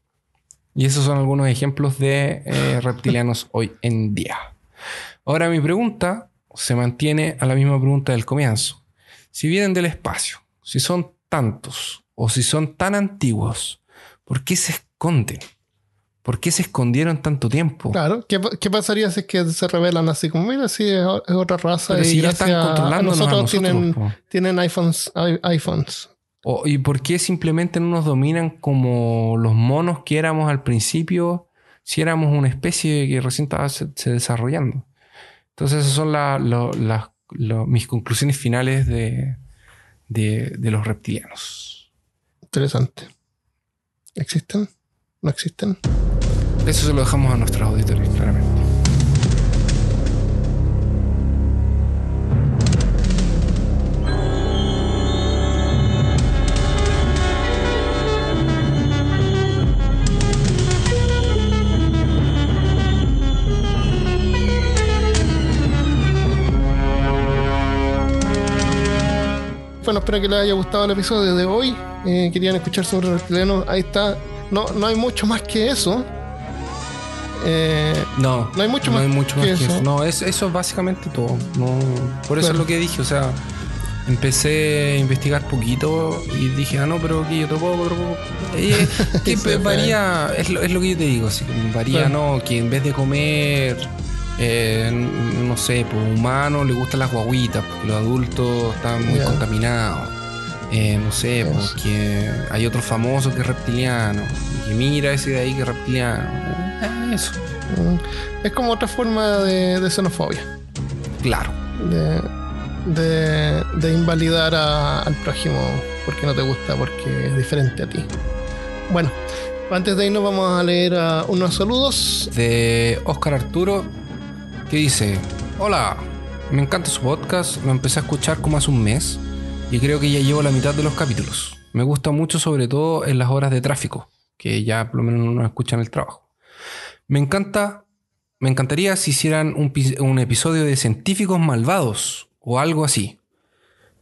Y esos son algunos ejemplos de eh, reptilianos hoy en día. Ahora mi pregunta se mantiene a la misma pregunta del comienzo. Si vienen del espacio, si son tantos o si son tan antiguos, ¿por qué se esconden? ¿Por qué se escondieron tanto tiempo? Claro, ¿qué, pasaría si es que se revelan así como, mira, si es, otra raza y si ya están controlando nosotros, tienen, tienen iPhones, iPhones. ¿Y por qué simplemente no nos dominan como los monos que éramos al principio si éramos una especie que recién estaba se, desarrollando? Entonces esas son mis conclusiones finales de, de los reptilianos. Interesante. ¿Existen? ¿No existen? Eso se lo dejamos a nuestros auditores, claramente. Bueno, espero que les haya gustado el episodio de hoy. Eh, querían escuchar sobre reptilianos. Ahí está. No, no hay mucho más que eso. Eh, no, no hay mucho más, que, eso. No, es, eso es básicamente todo. por eso es lo que dije, o sea, empecé a investigar poquito y dije, ah, no, pero aquí otro poco, otro poco. Eh, que varía, es lo, es lo, que yo te digo, así como varía, ¿no? Que en vez de comer, eh, no sé, pues humano le gustan las guaguitas, porque los adultos están muy contaminados. Eh, no sé, porque hay otro famoso que es reptiliano. Y mira ese de ahí que es reptiliano. Eh, eso. Mm. Es como otra forma de, xenofobia. Claro. De, de, invalidar al prójimo porque no te gusta, porque es diferente a ti. Bueno, antes de irnos vamos a leer unos saludos. De Oscar Arturo, que dice, hola, me encanta su podcast, lo empecé a escuchar como hace un mes y creo que ya llevo la mitad de los capítulos. Me gusta mucho sobre todo en las horas de tráfico, que ya por lo menos no escuchan el trabajo. Me encanta, me encantaría si hicieran un, episodio de científicos malvados o algo así,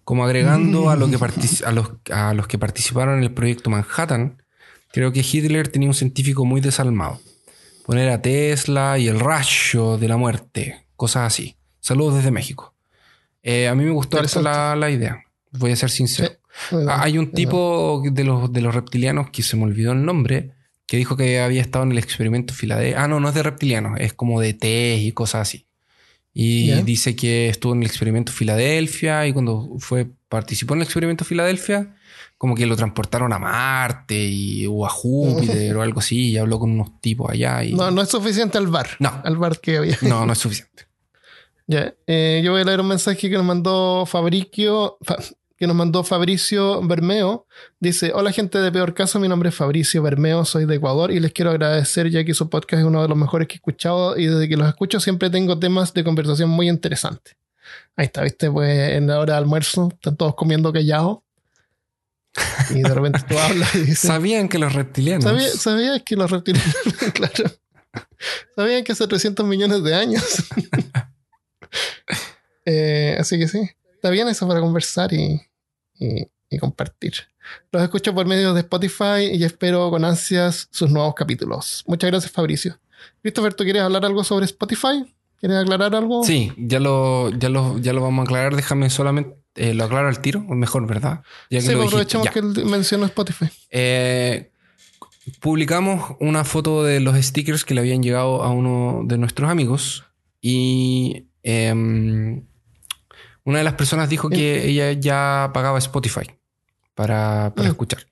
como agregando a, lo que a, los, a los que participaron en el proyecto Manhattan, creo que Hitler tenía un científico muy desalmado. Poner a Tesla y el rayo de la muerte, cosas así. Saludos desde México. Eh, a mí me gustó la, la idea voy a ser sincero. Hay un tipo de los, de los reptilianos que se me olvidó el nombre, que dijo que había estado en el experimento Filadelfia. Ah, no, no es de reptilianos, es como de test y cosas así. Y dice que estuvo en el experimento Filadelfia y cuando fue, participó en el experimento Filadelfia, como que lo transportaron a Marte y, o a Júpiter o algo así, y habló con unos tipos allá. Y... No, no es suficiente al bar. No. Al bar que había. No, no es suficiente. Ya, eh, yo voy a leer un mensaje que nos mandó Fabricio, que nos mandó Fabricio Bermeo. Dice, hola gente de Peor Caso, mi nombre es Fabricio Bermeo, soy de Ecuador y les quiero agradecer ya que su podcast es uno de los mejores que he escuchado y desde que los escucho siempre tengo temas de conversación muy interesantes. Ahí está, viste, pues en la hora de almuerzo están todos comiendo callado. Y de repente tú hablas y dices... Sabían que los reptilianos... Sabían que los reptilianos, claro. Sabían que hace 300 millones de años. Eh, así que sí está bien eso para conversar y, compartir. Los escucho por medio de Spotify y espero con ansias sus nuevos capítulos. Muchas gracias, Fabricio. Christopher, ¿tú quieres hablar algo sobre Spotify? ¿Quieres aclarar algo? Sí, ya lo, ya lo, ya lo vamos a aclarar. Déjame solamente eh, lo aclaro al tiro, o mejor, ¿verdad? Ya que sí, pues aprovechemos que mencionó Spotify. Eh, publicamos una foto de los stickers que le habían llegado a uno de nuestros amigos y em, una de las personas dijo que ella ya pagaba Spotify para, para mm. escuchar.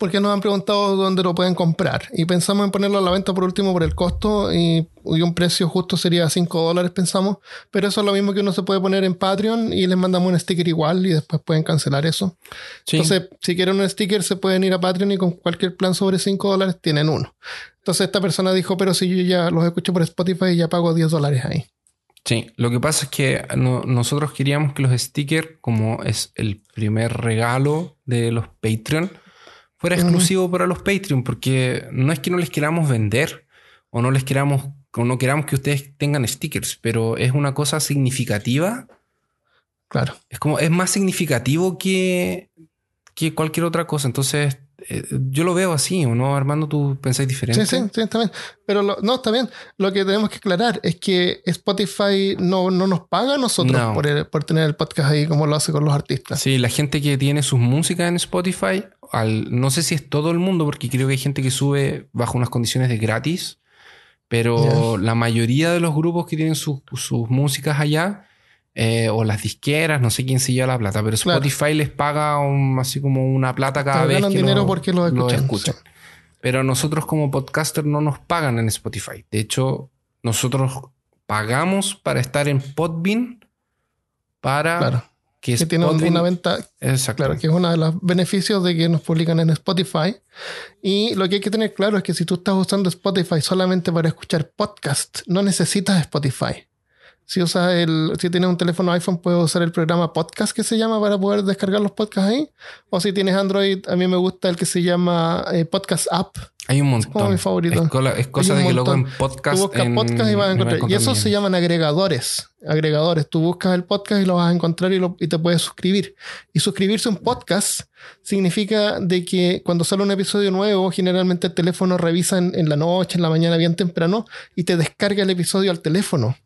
Porque nos han preguntado dónde lo pueden comprar. Y pensamos en ponerlo a la venta por último por el costo. Y, un precio justo sería 5 dólares, pensamos. Pero eso es lo mismo que uno se puede poner en Patreon y les mandamos un sticker igual y después pueden cancelar eso. Entonces, si quieren un sticker, se pueden ir a Patreon y con cualquier plan sobre 5 dólares tienen uno. Entonces, esta persona dijo: Pero si yo ya los escucho por Spotify, y ya pago 10 dólares ahí. Sí, lo que pasa es que nosotros queríamos que los stickers, como es el primer regalo de los Patreon, fuera exclusivo para los Patreon, porque no es que no les queramos vender o no les queramos no queramos que ustedes tengan stickers, pero es una cosa significativa. Claro. Es como, es más significativo que, que cualquier otra cosa. Entonces, eh, yo lo veo así, ¿o no? Armando, tú pensáis diferente. Sí, sí, sí, está bien. Pero lo- no, está bien. Lo que tenemos que aclarar es que Spotify no, no nos paga a nosotros No. por, el- por tener el podcast ahí como lo hace con los artistas. Sí, la gente que tiene sus músicas en Spotify, al, no sé si es todo el mundo, porque creo que hay gente que sube bajo unas condiciones de gratis, pero la mayoría de los grupos que tienen sus músicas allá, eh, o las disqueras, no sé quién se lleva la plata, pero Claro. Spotify les paga un- así como una plata cada vez ganan que dinero lo, porque lo lo escuchan, sí. Pero nosotros como podcaster no nos pagan en Spotify. De hecho, nosotros pagamos para estar en Podbean para Claro. que Que tiene una venta, Exacto. claro, que es uno de los beneficios de que nos publican en Spotify. Y lo que hay que tener claro es que si tú estás usando Spotify solamente para escuchar podcast, no necesitas Spotify. Si usas el, si tienes un teléfono iPhone, puedes usar el programa podcast que se llama para poder descargar los podcasts ahí. O si tienes Android, a mí me gusta el que se llama eh, Podcast App. Hay un montón. como mi favorito. Es, cola- es cosa de que luego en podcast. Tú buscas en- podcast y vas a me encontrar. Y esos se llaman agregadores. Agregadores. Tú buscas el podcast y lo vas a encontrar y, lo- y te puedes suscribir. Y suscribirse a un podcast significa de que cuando sale un episodio nuevo, generalmente el teléfono revisa en, en la noche, en la mañana, bien temprano, y te descarga el episodio al teléfono,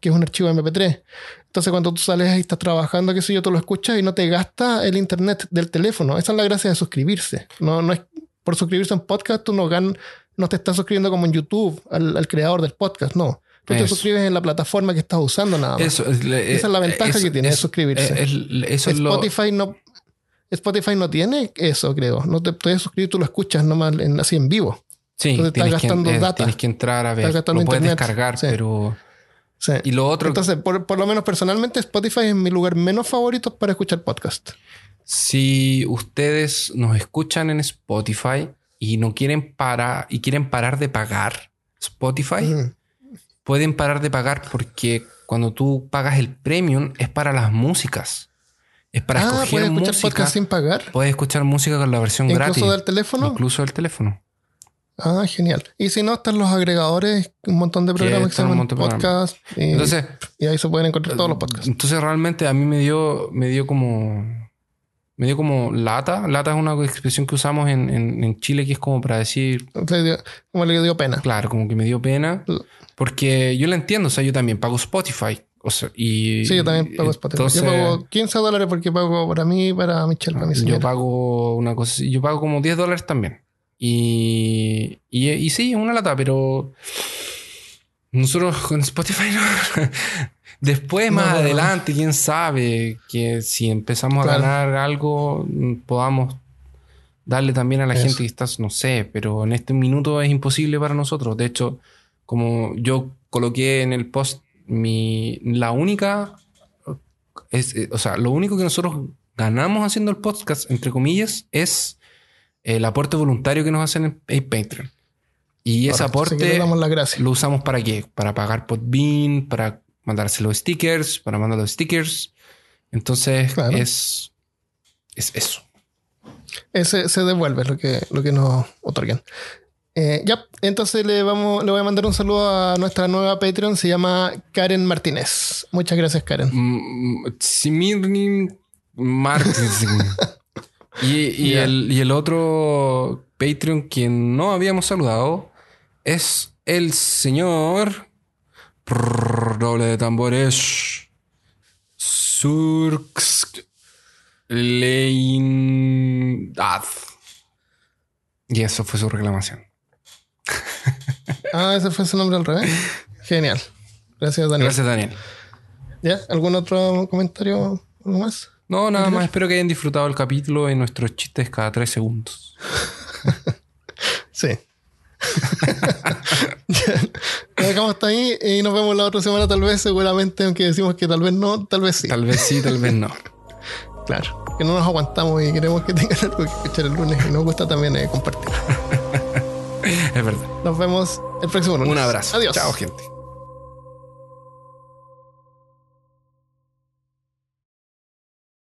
que es un archivo MP3. Entonces, cuando tú sales y estás trabajando, qué sé yo, tú lo escuchas y no te gasta el internet del teléfono. Esa es la gracia de suscribirse. No, no es por suscribirse en podcast, tú no gan- no te estás suscribiendo como en YouTube al, al creador del podcast, no. Tú te suscribes en la plataforma que estás usando nada más. Eso, es- Esa es la ventaja eso- que tiene de suscribirse. es- eso es lo. Spotify no Spotify no tiene eso, creo. No te puedes suscribir, tú lo escuchas nomás en, así en vivo. Sí, entonces estás tienes que, gastando eh, data. tienes que entrar a ver. Estás gastando Lo puedes internet. descargar, Sí. pero. Sí. Y lo otro. Entonces, por, por lo menos personalmente, Spotify es mi lugar menos favorito para escuchar podcast. Si ustedes nos escuchan en Spotify y no quieren parar y quieren parar de pagar Spotify, pueden parar de pagar porque cuando tú pagas el premium es para las músicas. Es para Ah, escoger puedes escuchar música. podcast sin pagar. Puedes escuchar música con la versión gratis. Incluso del teléfono. Incluso del teléfono. Ah, genial. Y si no, están los agregadores, un montón de programas que se llaman podcast. Y, Entonces, y ahí se pueden encontrar todos los podcasts. entonces realmente a mí me dio, me dio como. Me dio como lata. Lata es una expresión que usamos en, en- en Chile que es como para decir, dio- como le dio pena. claro, como que me dio pena. Porque yo la entiendo, o sea, yo también pago Spotify. O sea, y. Sí, yo también pago Spotify. Entonces, yo pago 15 dólares porque pago para mí para Michelle, para mi yo señora. pago una cosa Yo pago como 10 dólares también. Y, y, y sí, es una lata, pero. Nosotros con Spotify no. Después, más No, no, no. adelante, quién sabe que si empezamos Claro. a ganar algo, podamos darle también a la Eso. gente que está, no sé, pero en este minuto es imposible para nosotros. De hecho, como yo coloqué en el post, mi, la única, es, eh, o sea, lo único que nosotros ganamos haciendo el podcast, entre comillas, es el aporte voluntario que nos hacen en, Patreon. Y ese Correcto, aporte damos las lo usamos para qué? Para pagar Podbean, para mandarse los stickers, para mandar los stickers. Entonces Claro. es, es eso. Ese se devuelve lo que, lo que nos otorgan. Eh, ya, entonces le, vamos, le voy a mandar un saludo a nuestra nueva Patreon, se llama Karen Martínez. Muchas gracias, Karen. Mm, Simirnin Martins. y, el, y el otro Patreon que no habíamos saludado es el señor. Prrr, doble de tambores. Surx Leindad. Y eso fue su reclamación. Ah, ese fue su nombre al revés. Genial. Gracias, Daniel. Gracias, Daniel. ¿Ya? ¿Algún otro comentario? ¿Algo más? No, nada más. Espero que hayan disfrutado el capítulo y nuestros chistes cada tres segundos. Sí. Lo dejamos hasta ahí y nos vemos la otra semana, tal vez, seguramente, aunque decimos que tal vez no, tal vez sí. Tal vez sí, tal vez no. Claro. Que no nos aguantamos y queremos que tengan algo que escuchar el lunes y nos gusta también eh, compartir. Es verdad. Nos vemos el próximo lunes. Un abrazo. Adiós. Chao, gente.